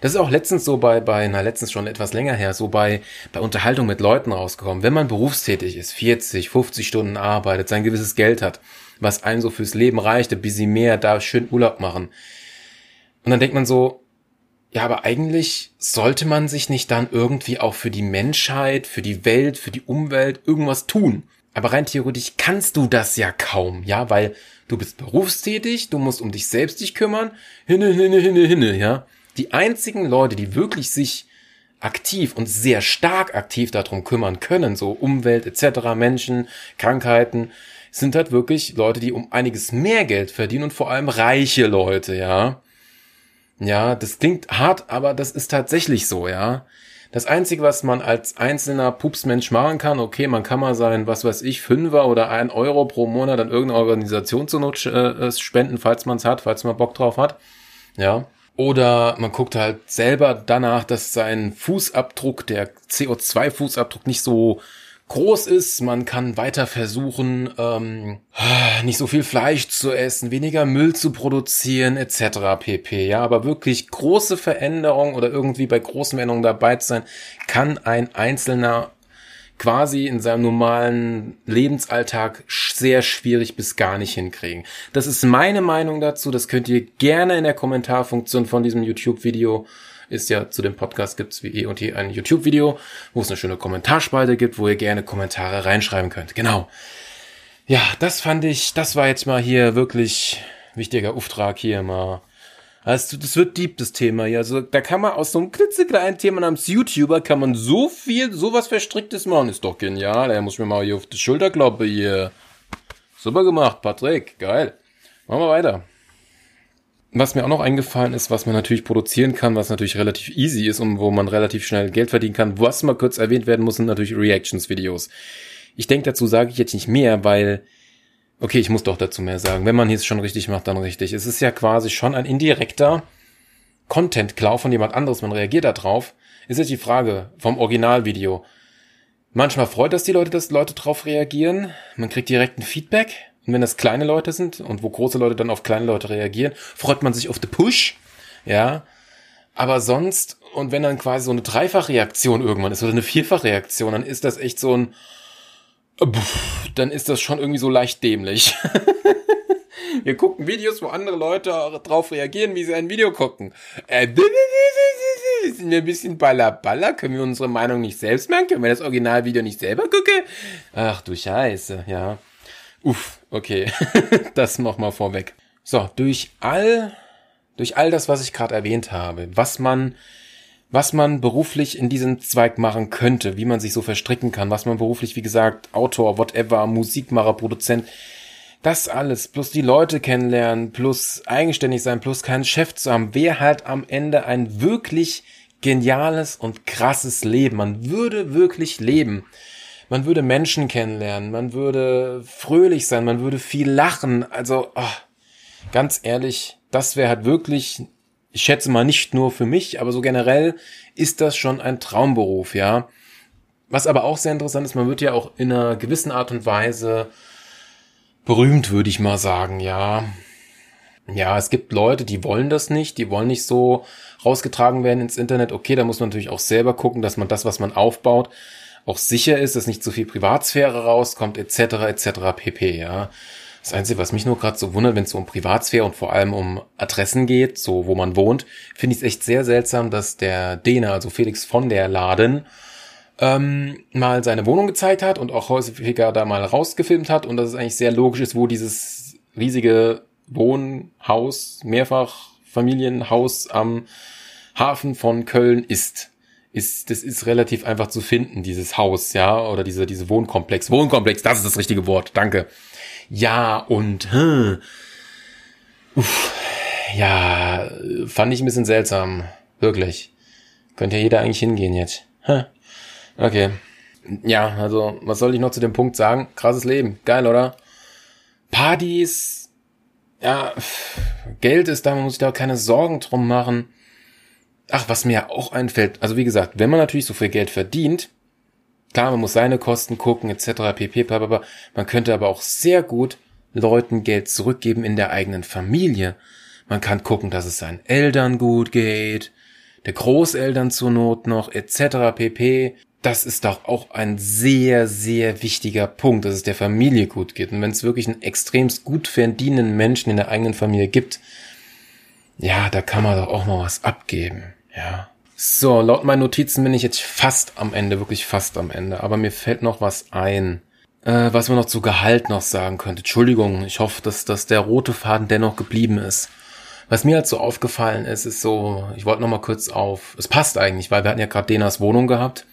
Das ist auch letztens so bei, bei, na letztens schon etwas länger her, so bei, bei Unterhaltung mit Leuten rausgekommen. Wenn man berufstätig ist, 40, 50 Stunden arbeitet, sein gewisses Geld hat, was einem so fürs Leben reicht, ein bisschen mehr, da schön Urlaub machen. Und dann denkt man so, ja, aber eigentlich sollte man sich nicht dann irgendwie auch für die Menschheit, für die Welt, für die Umwelt irgendwas tun. Aber rein theoretisch kannst du das ja kaum, ja, weil du bist berufstätig, du musst um dich selbst dich kümmern, hinne, hinne, hinne, hinne, ja. Die einzigen Leute, die wirklich sich aktiv und sehr stark aktiv darum kümmern können, so Umwelt etc., Menschen, Krankheiten, sind halt wirklich Leute, die um einiges mehr Geld verdienen und vor allem reiche Leute, ja. Ja, das klingt hart, aber das ist tatsächlich so, ja. Das Einzige, was man als einzelner Pupsmensch machen kann, okay, man kann mal sein, was weiß ich, Fünfer oder ein Euro pro Monat an irgendeine Organisation zur Not äh, äh spenden, falls man es hat, falls man Bock drauf hat. Ja. Oder man guckt halt selber danach, dass sein Fußabdruck, der CO2-Fußabdruck nicht so groß ist. Man kann weiter versuchen, ähm, nicht so viel Fleisch zu essen, weniger Müll zu produzieren, etc. pp. Ja, aber wirklich große Veränderungen oder irgendwie bei großen Veränderungen dabei zu sein, kann ein Einzelner quasi in seinem normalen Lebensalltag sehr schwierig bis gar nicht hinkriegen. Das ist meine Meinung dazu. Das könnt ihr gerne in der Kommentarfunktion von diesem YouTube-Video ist ja zu dem Podcast gibt's wie eh und je ein YouTube-Video, wo es eine schöne Kommentarspalte gibt, wo ihr gerne Kommentare reinschreiben könnt. Genau. Ja, das fand ich, das war jetzt mal hier wirklich wichtiger Auftrag hier mal. Also, das wird deep, das Thema hier. Also, da kann man aus so einem klitzekleinen Thema namens YouTuber kann man so viel, sowas Verstricktes machen. Ist doch genial. Er muss mir mal hier auf die Schulter kloppen hier. Super gemacht, Patrick. Geil. Machen wir weiter. Was mir auch noch eingefallen ist, was man natürlich produzieren kann, was natürlich relativ easy ist und wo man relativ schnell Geld verdienen kann, was mal kurz erwähnt werden muss, sind natürlich Reactions-Videos. Ich denke, dazu sage ich jetzt nicht mehr, weil, okay, ich muss doch dazu mehr sagen. Wenn man es schon richtig macht, dann richtig. Es ist ja quasi schon ein indirekter Content-Klau von jemand anderes, man reagiert da drauf. Ist jetzt die Frage vom Originalvideo. Manchmal freut das die Leute, dass Leute drauf reagieren. Man kriegt direkt ein Feedback. Und wenn das kleine Leute sind und wo große Leute dann auf kleine Leute reagieren, freut man sich auf the Push. Ja. Aber sonst, und wenn dann quasi so eine Dreifachreaktion irgendwann ist oder eine Vierfachreaktion, dann ist das echt so ein, dann ist das schon irgendwie so leicht dämlich. Wir gucken Videos, wo andere Leute drauf reagieren, wie sie ein Video gucken. Äh, sind wir ein bisschen baller baller? Können wir unsere Meinung nicht selbst machen? Können wir das Originalvideo nicht selber gucken? Ach du Scheiße, ja. Uff, okay. das noch mal vorweg. So, durch all, durch all das, was ich gerade erwähnt habe, was man, was man beruflich in diesem Zweig machen könnte, wie man sich so verstricken kann, was man beruflich, wie gesagt, Autor, whatever, Musikmacher, Produzent, das alles, plus die Leute kennenlernen, plus eigenständig sein, plus keinen Chef zu haben, wäre halt am Ende ein wirklich geniales und krasses Leben. Man würde wirklich leben man würde Menschen kennenlernen, man würde fröhlich sein, man würde viel lachen. Also, oh, ganz ehrlich, das wäre halt wirklich, ich schätze mal nicht nur für mich, aber so generell ist das schon ein Traumberuf, ja. Was aber auch sehr interessant ist, man wird ja auch in einer gewissen Art und Weise berühmt, würde ich mal sagen, ja. Ja, es gibt Leute, die wollen das nicht, die wollen nicht so rausgetragen werden ins Internet. Okay, da muss man natürlich auch selber gucken, dass man das, was man aufbaut, auch sicher ist, dass nicht zu viel Privatsphäre rauskommt, etc. etc. pp. Ja. Das Einzige, was mich nur gerade so wundert, wenn es so um Privatsphäre und vor allem um Adressen geht, so wo man wohnt, finde ich es echt sehr seltsam, dass der Dena, also Felix von der Laden, ähm, mal seine Wohnung gezeigt hat und auch häufiger da mal rausgefilmt hat und dass es eigentlich sehr logisch ist, wo dieses riesige Wohnhaus, Mehrfachfamilienhaus am Hafen von Köln ist ist, das ist relativ einfach zu finden, dieses Haus, ja, oder diese, diese Wohnkomplex. Wohnkomplex, das ist das richtige Wort, danke. Ja, und, hm, uff, ja, fand ich ein bisschen seltsam, wirklich. Könnte ja jeder eigentlich hingehen jetzt. Hm. Okay. Ja, also, was soll ich noch zu dem Punkt sagen? Krasses Leben, geil, oder? Partys, ja, Geld ist da, man muss sich da keine Sorgen drum machen. Ach, was mir auch einfällt, also wie gesagt, wenn man natürlich so viel Geld verdient, klar, man muss seine Kosten gucken, etc., pp, blablabla, man könnte aber auch sehr gut Leuten Geld zurückgeben in der eigenen Familie. Man kann gucken, dass es seinen Eltern gut geht, der Großeltern zur Not noch, etc., pp. Das ist doch auch ein sehr, sehr wichtiger Punkt, dass es der Familie gut geht. Und wenn es wirklich einen extremst gut verdienenden Menschen in der eigenen Familie gibt, ja, da kann man doch auch mal was abgeben. Ja. So, laut meinen Notizen bin ich jetzt fast am Ende, wirklich fast am Ende. Aber mir fällt noch was ein, äh, was man noch zu Gehalt noch sagen könnte. Entschuldigung, ich hoffe, dass, dass der rote Faden dennoch geblieben ist. Was mir halt so aufgefallen ist, ist so, ich wollte noch mal kurz auf, es passt eigentlich, weil wir hatten ja gerade Denas Wohnung gehabt.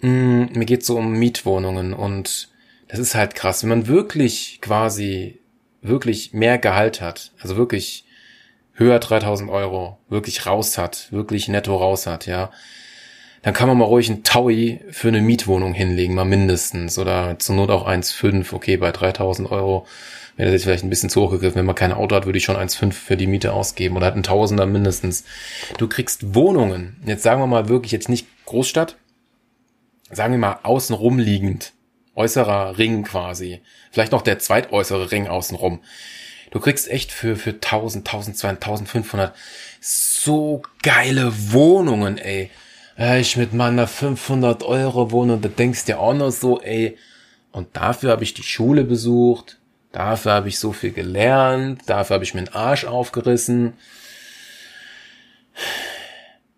Mm, mir geht so um Mietwohnungen und das ist halt krass, wenn man wirklich quasi wirklich mehr Gehalt hat, also wirklich höher 3000 Euro wirklich raus hat, wirklich netto raus hat, ja, dann kann man mal ruhig ein Taui für eine Mietwohnung hinlegen, mal mindestens. Oder zur Not auch 1,5, okay, bei 3000 Euro wäre das jetzt vielleicht ein bisschen zu hoch gegriffen. Wenn man kein Auto hat, würde ich schon 1,5 für die Miete ausgeben oder hat ein Tausender mindestens. Du kriegst Wohnungen, jetzt sagen wir mal wirklich jetzt nicht Großstadt, sagen wir mal außenrum liegend, äußerer Ring quasi, vielleicht noch der zweitäußere Ring außenrum. Du kriegst echt für, für 1000, 1200, 1500 so geile Wohnungen, ey. Ich mit meiner 500 Euro Wohnung, da denkst du auch noch so, ey. Und dafür habe ich die Schule besucht, dafür habe ich so viel gelernt, dafür habe ich mir den Arsch aufgerissen.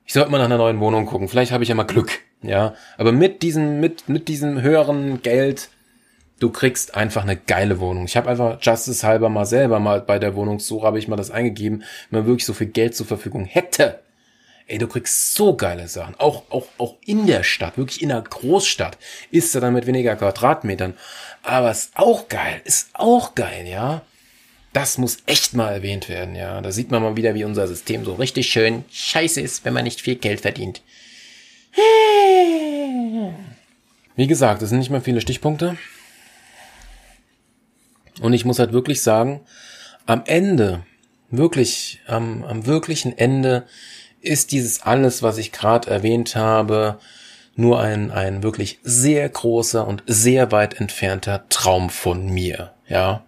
Ich sollte mal nach einer neuen Wohnung gucken. Vielleicht habe ich ja mal Glück, ja. Aber mit diesem, mit, mit diesem höheren Geld du kriegst einfach eine geile Wohnung. Ich habe einfach Justice halber mal selber mal bei der Wohnungssuche habe ich mal das eingegeben, wenn man wirklich so viel Geld zur Verfügung hätte. Ey, du kriegst so geile Sachen. Auch, auch, auch in der Stadt, wirklich in der Großstadt, ist er dann mit weniger Quadratmetern. Aber ist auch geil, ist auch geil, ja. Das muss echt mal erwähnt werden, ja. Da sieht man mal wieder, wie unser System so richtig schön scheiße ist, wenn man nicht viel Geld verdient. Wie gesagt, es sind nicht mehr viele Stichpunkte. Und ich muss halt wirklich sagen, am Ende, wirklich, am, am wirklichen Ende ist dieses alles, was ich gerade erwähnt habe, nur ein, ein wirklich sehr großer und sehr weit entfernter Traum von mir, ja.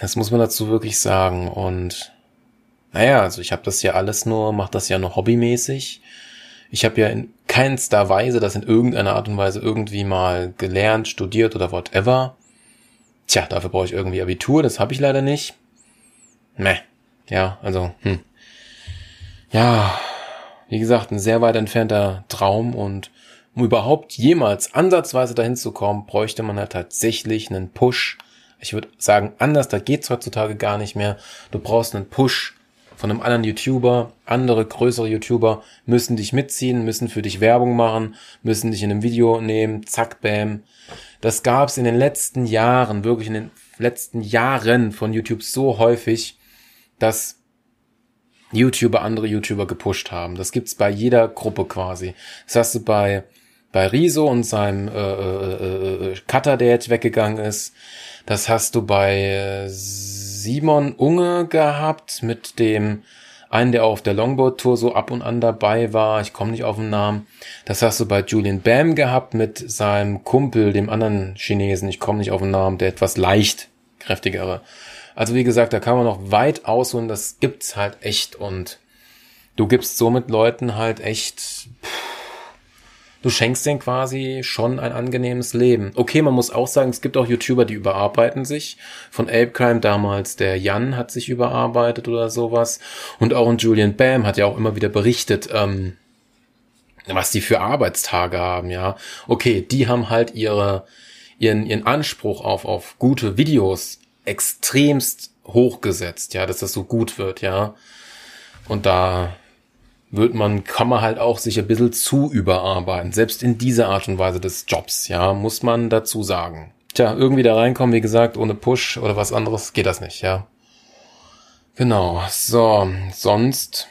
Das muss man dazu wirklich sagen. Und naja, also ich habe das ja alles nur, mache das ja nur hobbymäßig. Ich habe ja in keinster Weise das in irgendeiner Art und Weise irgendwie mal gelernt, studiert oder whatever. Tja, dafür brauche ich irgendwie Abitur, das habe ich leider nicht. Meh. Ja, also, hm. Ja, wie gesagt, ein sehr weit entfernter Traum und um überhaupt jemals ansatzweise dahin zu kommen, bräuchte man halt tatsächlich einen Push. Ich würde sagen, anders, da geht's heutzutage gar nicht mehr. Du brauchst einen Push von einem anderen YouTuber. Andere größere YouTuber müssen dich mitziehen, müssen für dich Werbung machen, müssen dich in einem Video nehmen, zack, bam. Das gab's in den letzten Jahren, wirklich in den letzten Jahren von YouTube so häufig, dass YouTuber andere YouTuber gepusht haben. Das gibt's bei jeder Gruppe quasi. Das hast du bei bei Riso und seinem äh, äh, äh, äh Cutter, der jetzt weggegangen ist. Das hast du bei äh, Simon Unge gehabt mit dem einen, der auf der Longboard-Tour so ab und an dabei war. Ich komme nicht auf den Namen. Das hast du bei Julian Bam gehabt mit seinem Kumpel, dem anderen Chinesen. Ich komme nicht auf den Namen, der etwas leicht kräftigere. Also wie gesagt, da kann man noch weit ausholen. Das gibt's halt echt und du gibst somit Leuten halt echt pff, du schenkst denen quasi schon ein angenehmes Leben. Okay, man muss auch sagen, es gibt auch YouTuber, die überarbeiten sich. Von Apecrime damals, der Jan hat sich überarbeitet oder sowas. Und auch ein Julian Bam hat ja auch immer wieder berichtet, ähm, was die für Arbeitstage haben, ja. Okay, die haben halt ihre, ihren, ihren Anspruch auf, auf gute Videos extremst hochgesetzt, ja, dass das so gut wird, ja. Und da wird man, kann man halt auch sich ein bisschen zu überarbeiten. Selbst in dieser Art und Weise des Jobs, ja, muss man dazu sagen. Tja, irgendwie da reinkommen, wie gesagt, ohne Push oder was anderes geht das nicht, ja. Genau, so, sonst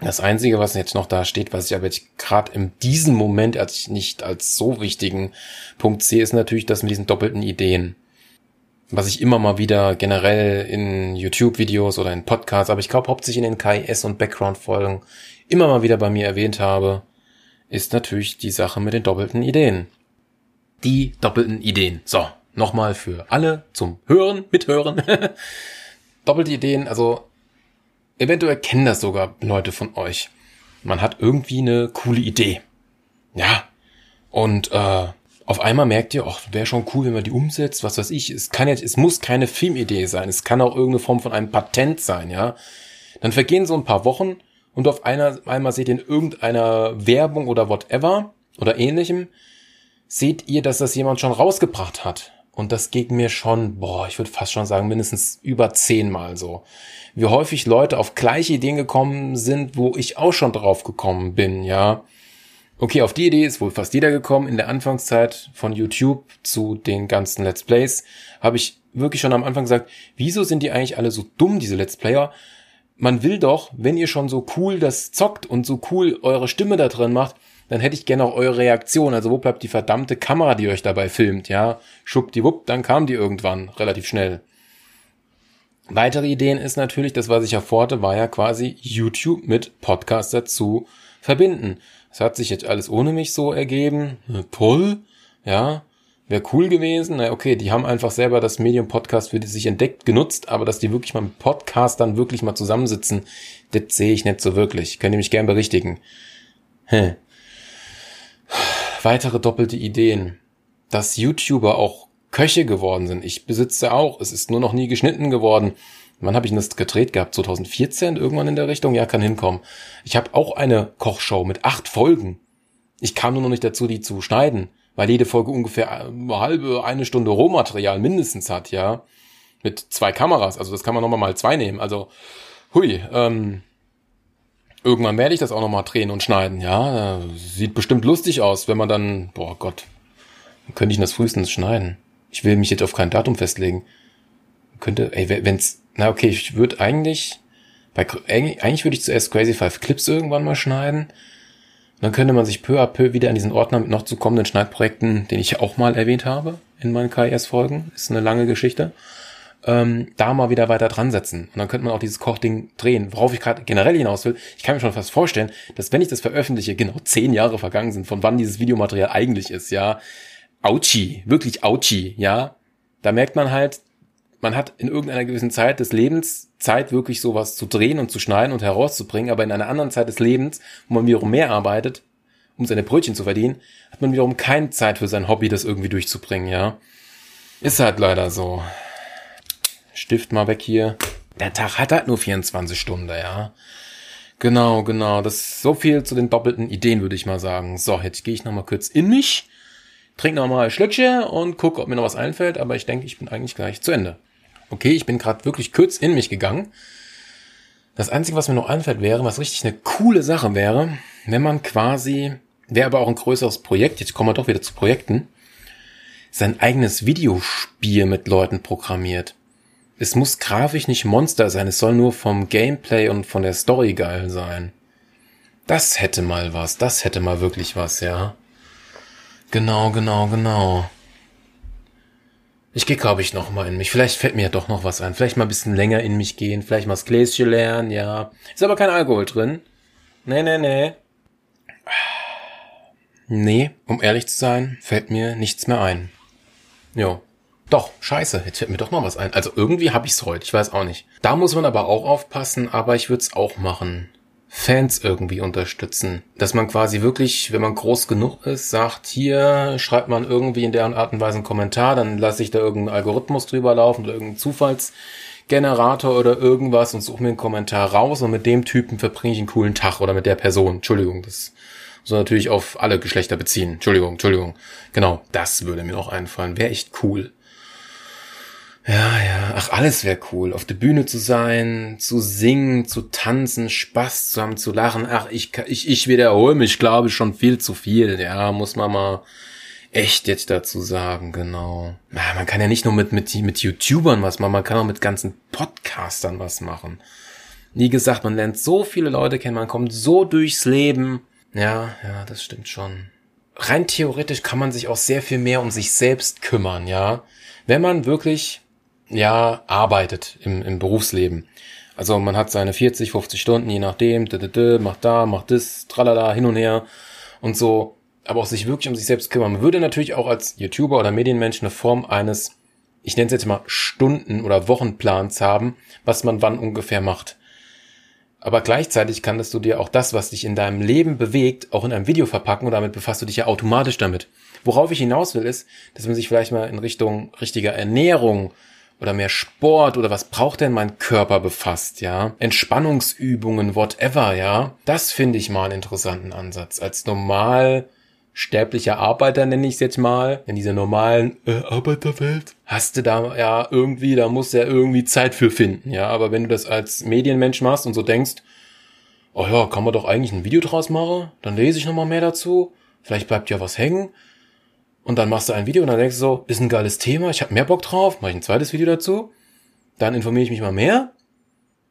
das Einzige, was jetzt noch da steht, was ich aber jetzt gerade in diesem Moment als nicht als so wichtigen Punkt sehe, ist natürlich das mit diesen doppelten Ideen. Was ich immer mal wieder generell in YouTube-Videos oder in Podcasts, aber ich glaube hauptsächlich in den KIS und Background-Folgen immer mal wieder bei mir erwähnt habe, ist natürlich die Sache mit den doppelten Ideen. Die doppelten Ideen. So, nochmal für alle zum Hören, Mithören. doppelte Ideen, also Eventuell kennen das sogar Leute von euch. Man hat irgendwie eine coole Idee. Ja. Und äh, auf einmal merkt ihr, ach, wäre schon cool, wenn man die umsetzt, was weiß ich. Es kann jetzt, es muss keine Filmidee sein, es kann auch irgendeine Form von einem Patent sein, ja. Dann vergehen so ein paar Wochen und auf einer, einmal seht ihr in irgendeiner Werbung oder whatever oder ähnlichem, seht ihr, dass das jemand schon rausgebracht hat. Und das geht mir schon, boah, ich würde fast schon sagen, mindestens über zehnmal so wie häufig Leute auf gleiche Ideen gekommen sind, wo ich auch schon drauf gekommen bin, ja. Okay, auf die Idee ist wohl fast jeder gekommen. In der Anfangszeit von YouTube zu den ganzen Let's Plays habe ich wirklich schon am Anfang gesagt, wieso sind die eigentlich alle so dumm, diese Let's Player? Man will doch, wenn ihr schon so cool das zockt und so cool eure Stimme da drin macht, dann hätte ich gerne auch eure Reaktion. Also wo bleibt die verdammte Kamera, die euch dabei filmt, ja? Schuppdiwupp, dann kam die irgendwann, relativ schnell. Weitere Ideen ist natürlich, das was ich erforderte, war ja quasi YouTube mit Podcaster zu verbinden. Das hat sich jetzt alles ohne mich so ergeben. Na, toll, ja, wäre cool gewesen. Na okay, die haben einfach selber das Medium Podcast für die sich entdeckt, genutzt, aber dass die wirklich mal mit Podcastern wirklich mal zusammensitzen, das sehe ich nicht so wirklich. Könnt ihr mich gern berichtigen. Hm. Weitere doppelte Ideen. Dass YouTuber auch Köche geworden sind. Ich besitze auch. Es ist nur noch nie geschnitten geworden. Wann habe ich das gedreht gehabt? 2014 irgendwann in der Richtung? Ja, kann hinkommen. Ich habe auch eine Kochshow mit acht Folgen. Ich kam nur noch nicht dazu, die zu schneiden, weil jede Folge ungefähr eine halbe, eine Stunde Rohmaterial mindestens hat, ja. Mit zwei Kameras. Also das kann man nochmal mal zwei nehmen. Also, hui, ähm, irgendwann werde ich das auch nochmal drehen und schneiden, ja. Sieht bestimmt lustig aus, wenn man dann, boah Gott, könnte ich das frühestens schneiden. Ich will mich jetzt auf kein Datum festlegen. Könnte, ey, wenn's, na okay, ich würde eigentlich, bei, eigentlich würde ich zuerst Crazy Five Clips irgendwann mal schneiden. Dann könnte man sich peu à peu wieder an diesen Ordner mit noch zu kommenden Schneidprojekten, den ich auch mal erwähnt habe in meinen KIS-Folgen, ist eine lange Geschichte, ähm, da mal wieder weiter dran setzen. Und dann könnte man auch dieses Kochding drehen. Worauf ich gerade generell hinaus will, ich kann mir schon fast vorstellen, dass wenn ich das veröffentliche, genau zehn Jahre vergangen sind, von wann dieses Videomaterial eigentlich ist, ja. Auchi, wirklich Auchi, ja. Da merkt man halt, man hat in irgendeiner gewissen Zeit des Lebens Zeit, wirklich sowas zu drehen und zu schneiden und herauszubringen, aber in einer anderen Zeit des Lebens, wo man wiederum mehr arbeitet, um seine Brötchen zu verdienen, hat man wiederum keine Zeit für sein Hobby, das irgendwie durchzubringen, ja. Ist halt leider so. Stift mal weg hier. Der Tag hat halt nur 24 Stunden, ja. Genau, genau. Das ist so viel zu den doppelten Ideen, würde ich mal sagen. So, jetzt gehe ich noch mal kurz in mich Trink noch mal ein Schlückchen und gucke, ob mir noch was einfällt, aber ich denke, ich bin eigentlich gleich zu Ende. Okay, ich bin gerade wirklich kurz in mich gegangen. Das Einzige, was mir noch einfällt, wäre, was richtig eine coole Sache wäre, wenn man quasi, wäre aber auch ein größeres Projekt, jetzt kommen wir doch wieder zu Projekten, sein eigenes Videospiel mit Leuten programmiert. Es muss grafisch nicht Monster sein, es soll nur vom Gameplay und von der Story geil sein. Das hätte mal was, das hätte mal wirklich was, ja. Genau, genau, genau. Ich gehe, glaube ich, noch mal in mich. Vielleicht fällt mir ja doch noch was ein. Vielleicht mal ein bisschen länger in mich gehen. Vielleicht mal das Gläschen lernen, ja. Ist aber kein Alkohol drin. Nee, nee, nee. Nee, um ehrlich zu sein, fällt mir nichts mehr ein. Jo. Doch, scheiße, jetzt fällt mir doch noch was ein. Also irgendwie hab ich's heute, ich weiß auch nicht. Da muss man aber auch aufpassen, aber ich würde es auch machen. Fans irgendwie unterstützen. Dass man quasi wirklich, wenn man groß genug ist, sagt, hier schreibt man irgendwie in der Art und Weise einen Kommentar, dann lasse ich da irgendeinen Algorithmus drüber laufen oder irgendeinen Zufallsgenerator oder irgendwas und suche mir einen Kommentar raus und mit dem Typen verbringe ich einen coolen Tag oder mit der Person. Entschuldigung, das soll natürlich auf alle Geschlechter beziehen. Entschuldigung, Entschuldigung. Genau, das würde mir noch einfallen. Wäre echt cool. Ja, ja, ach, alles wäre cool. Auf der Bühne zu sein, zu singen, zu tanzen, Spaß zu haben, zu lachen. Ach, ich, ich, ich wiederhole mich, glaube ich, schon viel zu viel. Ja, muss man mal echt jetzt dazu sagen, genau. Ja, man kann ja nicht nur mit, mit, mit YouTubern was machen, man kann auch mit ganzen Podcastern was machen. Wie gesagt, man lernt so viele Leute kennen, man kommt so durchs Leben. Ja, ja, das stimmt schon. Rein theoretisch kann man sich auch sehr viel mehr um sich selbst kümmern, ja. Wenn man wirklich ja, arbeitet im, im Berufsleben. Also man hat seine 40, 50 Stunden, je nachdem, macht da, macht das, tralala, hin und her und so, aber auch sich wirklich um sich selbst kümmern. Man würde natürlich auch als YouTuber oder Medienmensch eine Form eines, ich nenne es jetzt mal Stunden- oder Wochenplans haben, was man wann ungefähr macht. Aber gleichzeitig kannst du dir auch das, was dich in deinem Leben bewegt, auch in einem Video verpacken und damit befasst du dich ja automatisch damit. Worauf ich hinaus will, ist, dass man sich vielleicht mal in Richtung richtiger Ernährung, oder mehr Sport oder was braucht denn mein Körper befasst, ja? Entspannungsübungen, whatever, ja? Das finde ich mal einen interessanten Ansatz. Als normal sterblicher Arbeiter nenne ich es jetzt mal, in dieser normalen äh, Arbeiterwelt, hast du da ja irgendwie, da musst du ja irgendwie Zeit für finden, ja? Aber wenn du das als Medienmensch machst und so denkst, oh ja, kann man doch eigentlich ein Video draus machen, dann lese ich nochmal mehr dazu, vielleicht bleibt ja was hängen, und dann machst du ein Video und dann denkst du so, ist ein geiles Thema, ich habe mehr Bock drauf, mache ich ein zweites Video dazu, dann informiere ich mich mal mehr,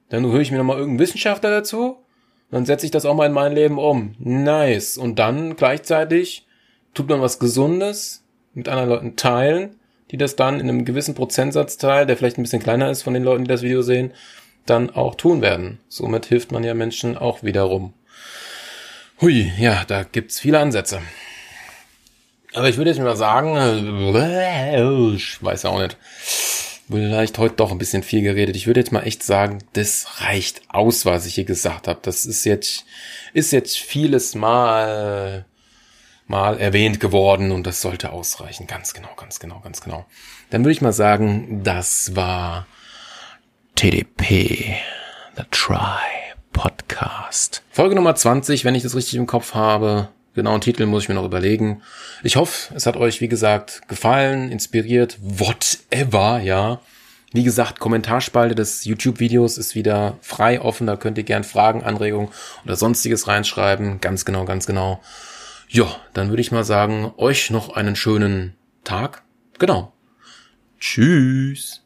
dann höre ich mir nochmal irgendeinen Wissenschaftler dazu, dann setze ich das auch mal in mein Leben um. Nice. Und dann gleichzeitig tut man was Gesundes mit anderen Leuten teilen, die das dann in einem gewissen Prozentsatz teilen, der vielleicht ein bisschen kleiner ist von den Leuten, die das Video sehen, dann auch tun werden. Somit hilft man ja Menschen auch wiederum. Hui, ja, da gibt's viele Ansätze. Aber ich würde jetzt mal sagen, äh, ich weiß auch nicht, vielleicht heute doch ein bisschen viel geredet. Ich würde jetzt mal echt sagen, das reicht aus, was ich hier gesagt habe. Das ist jetzt, ist jetzt vieles mal, mal erwähnt geworden und das sollte ausreichen. Ganz genau, ganz genau, ganz genau. Dann würde ich mal sagen, das war TDP, The Try Podcast. Folge Nummer 20, wenn ich das richtig im Kopf habe genauen Titel muss ich mir noch überlegen. Ich hoffe, es hat euch, wie gesagt, gefallen, inspiriert, whatever, ja. Wie gesagt, Kommentarspalte des YouTube-Videos ist wieder frei offen. Da könnt ihr gern Fragen, Anregungen oder sonstiges reinschreiben. Ganz genau, ganz genau. Ja, dann würde ich mal sagen, euch noch einen schönen Tag. Genau. Tschüss.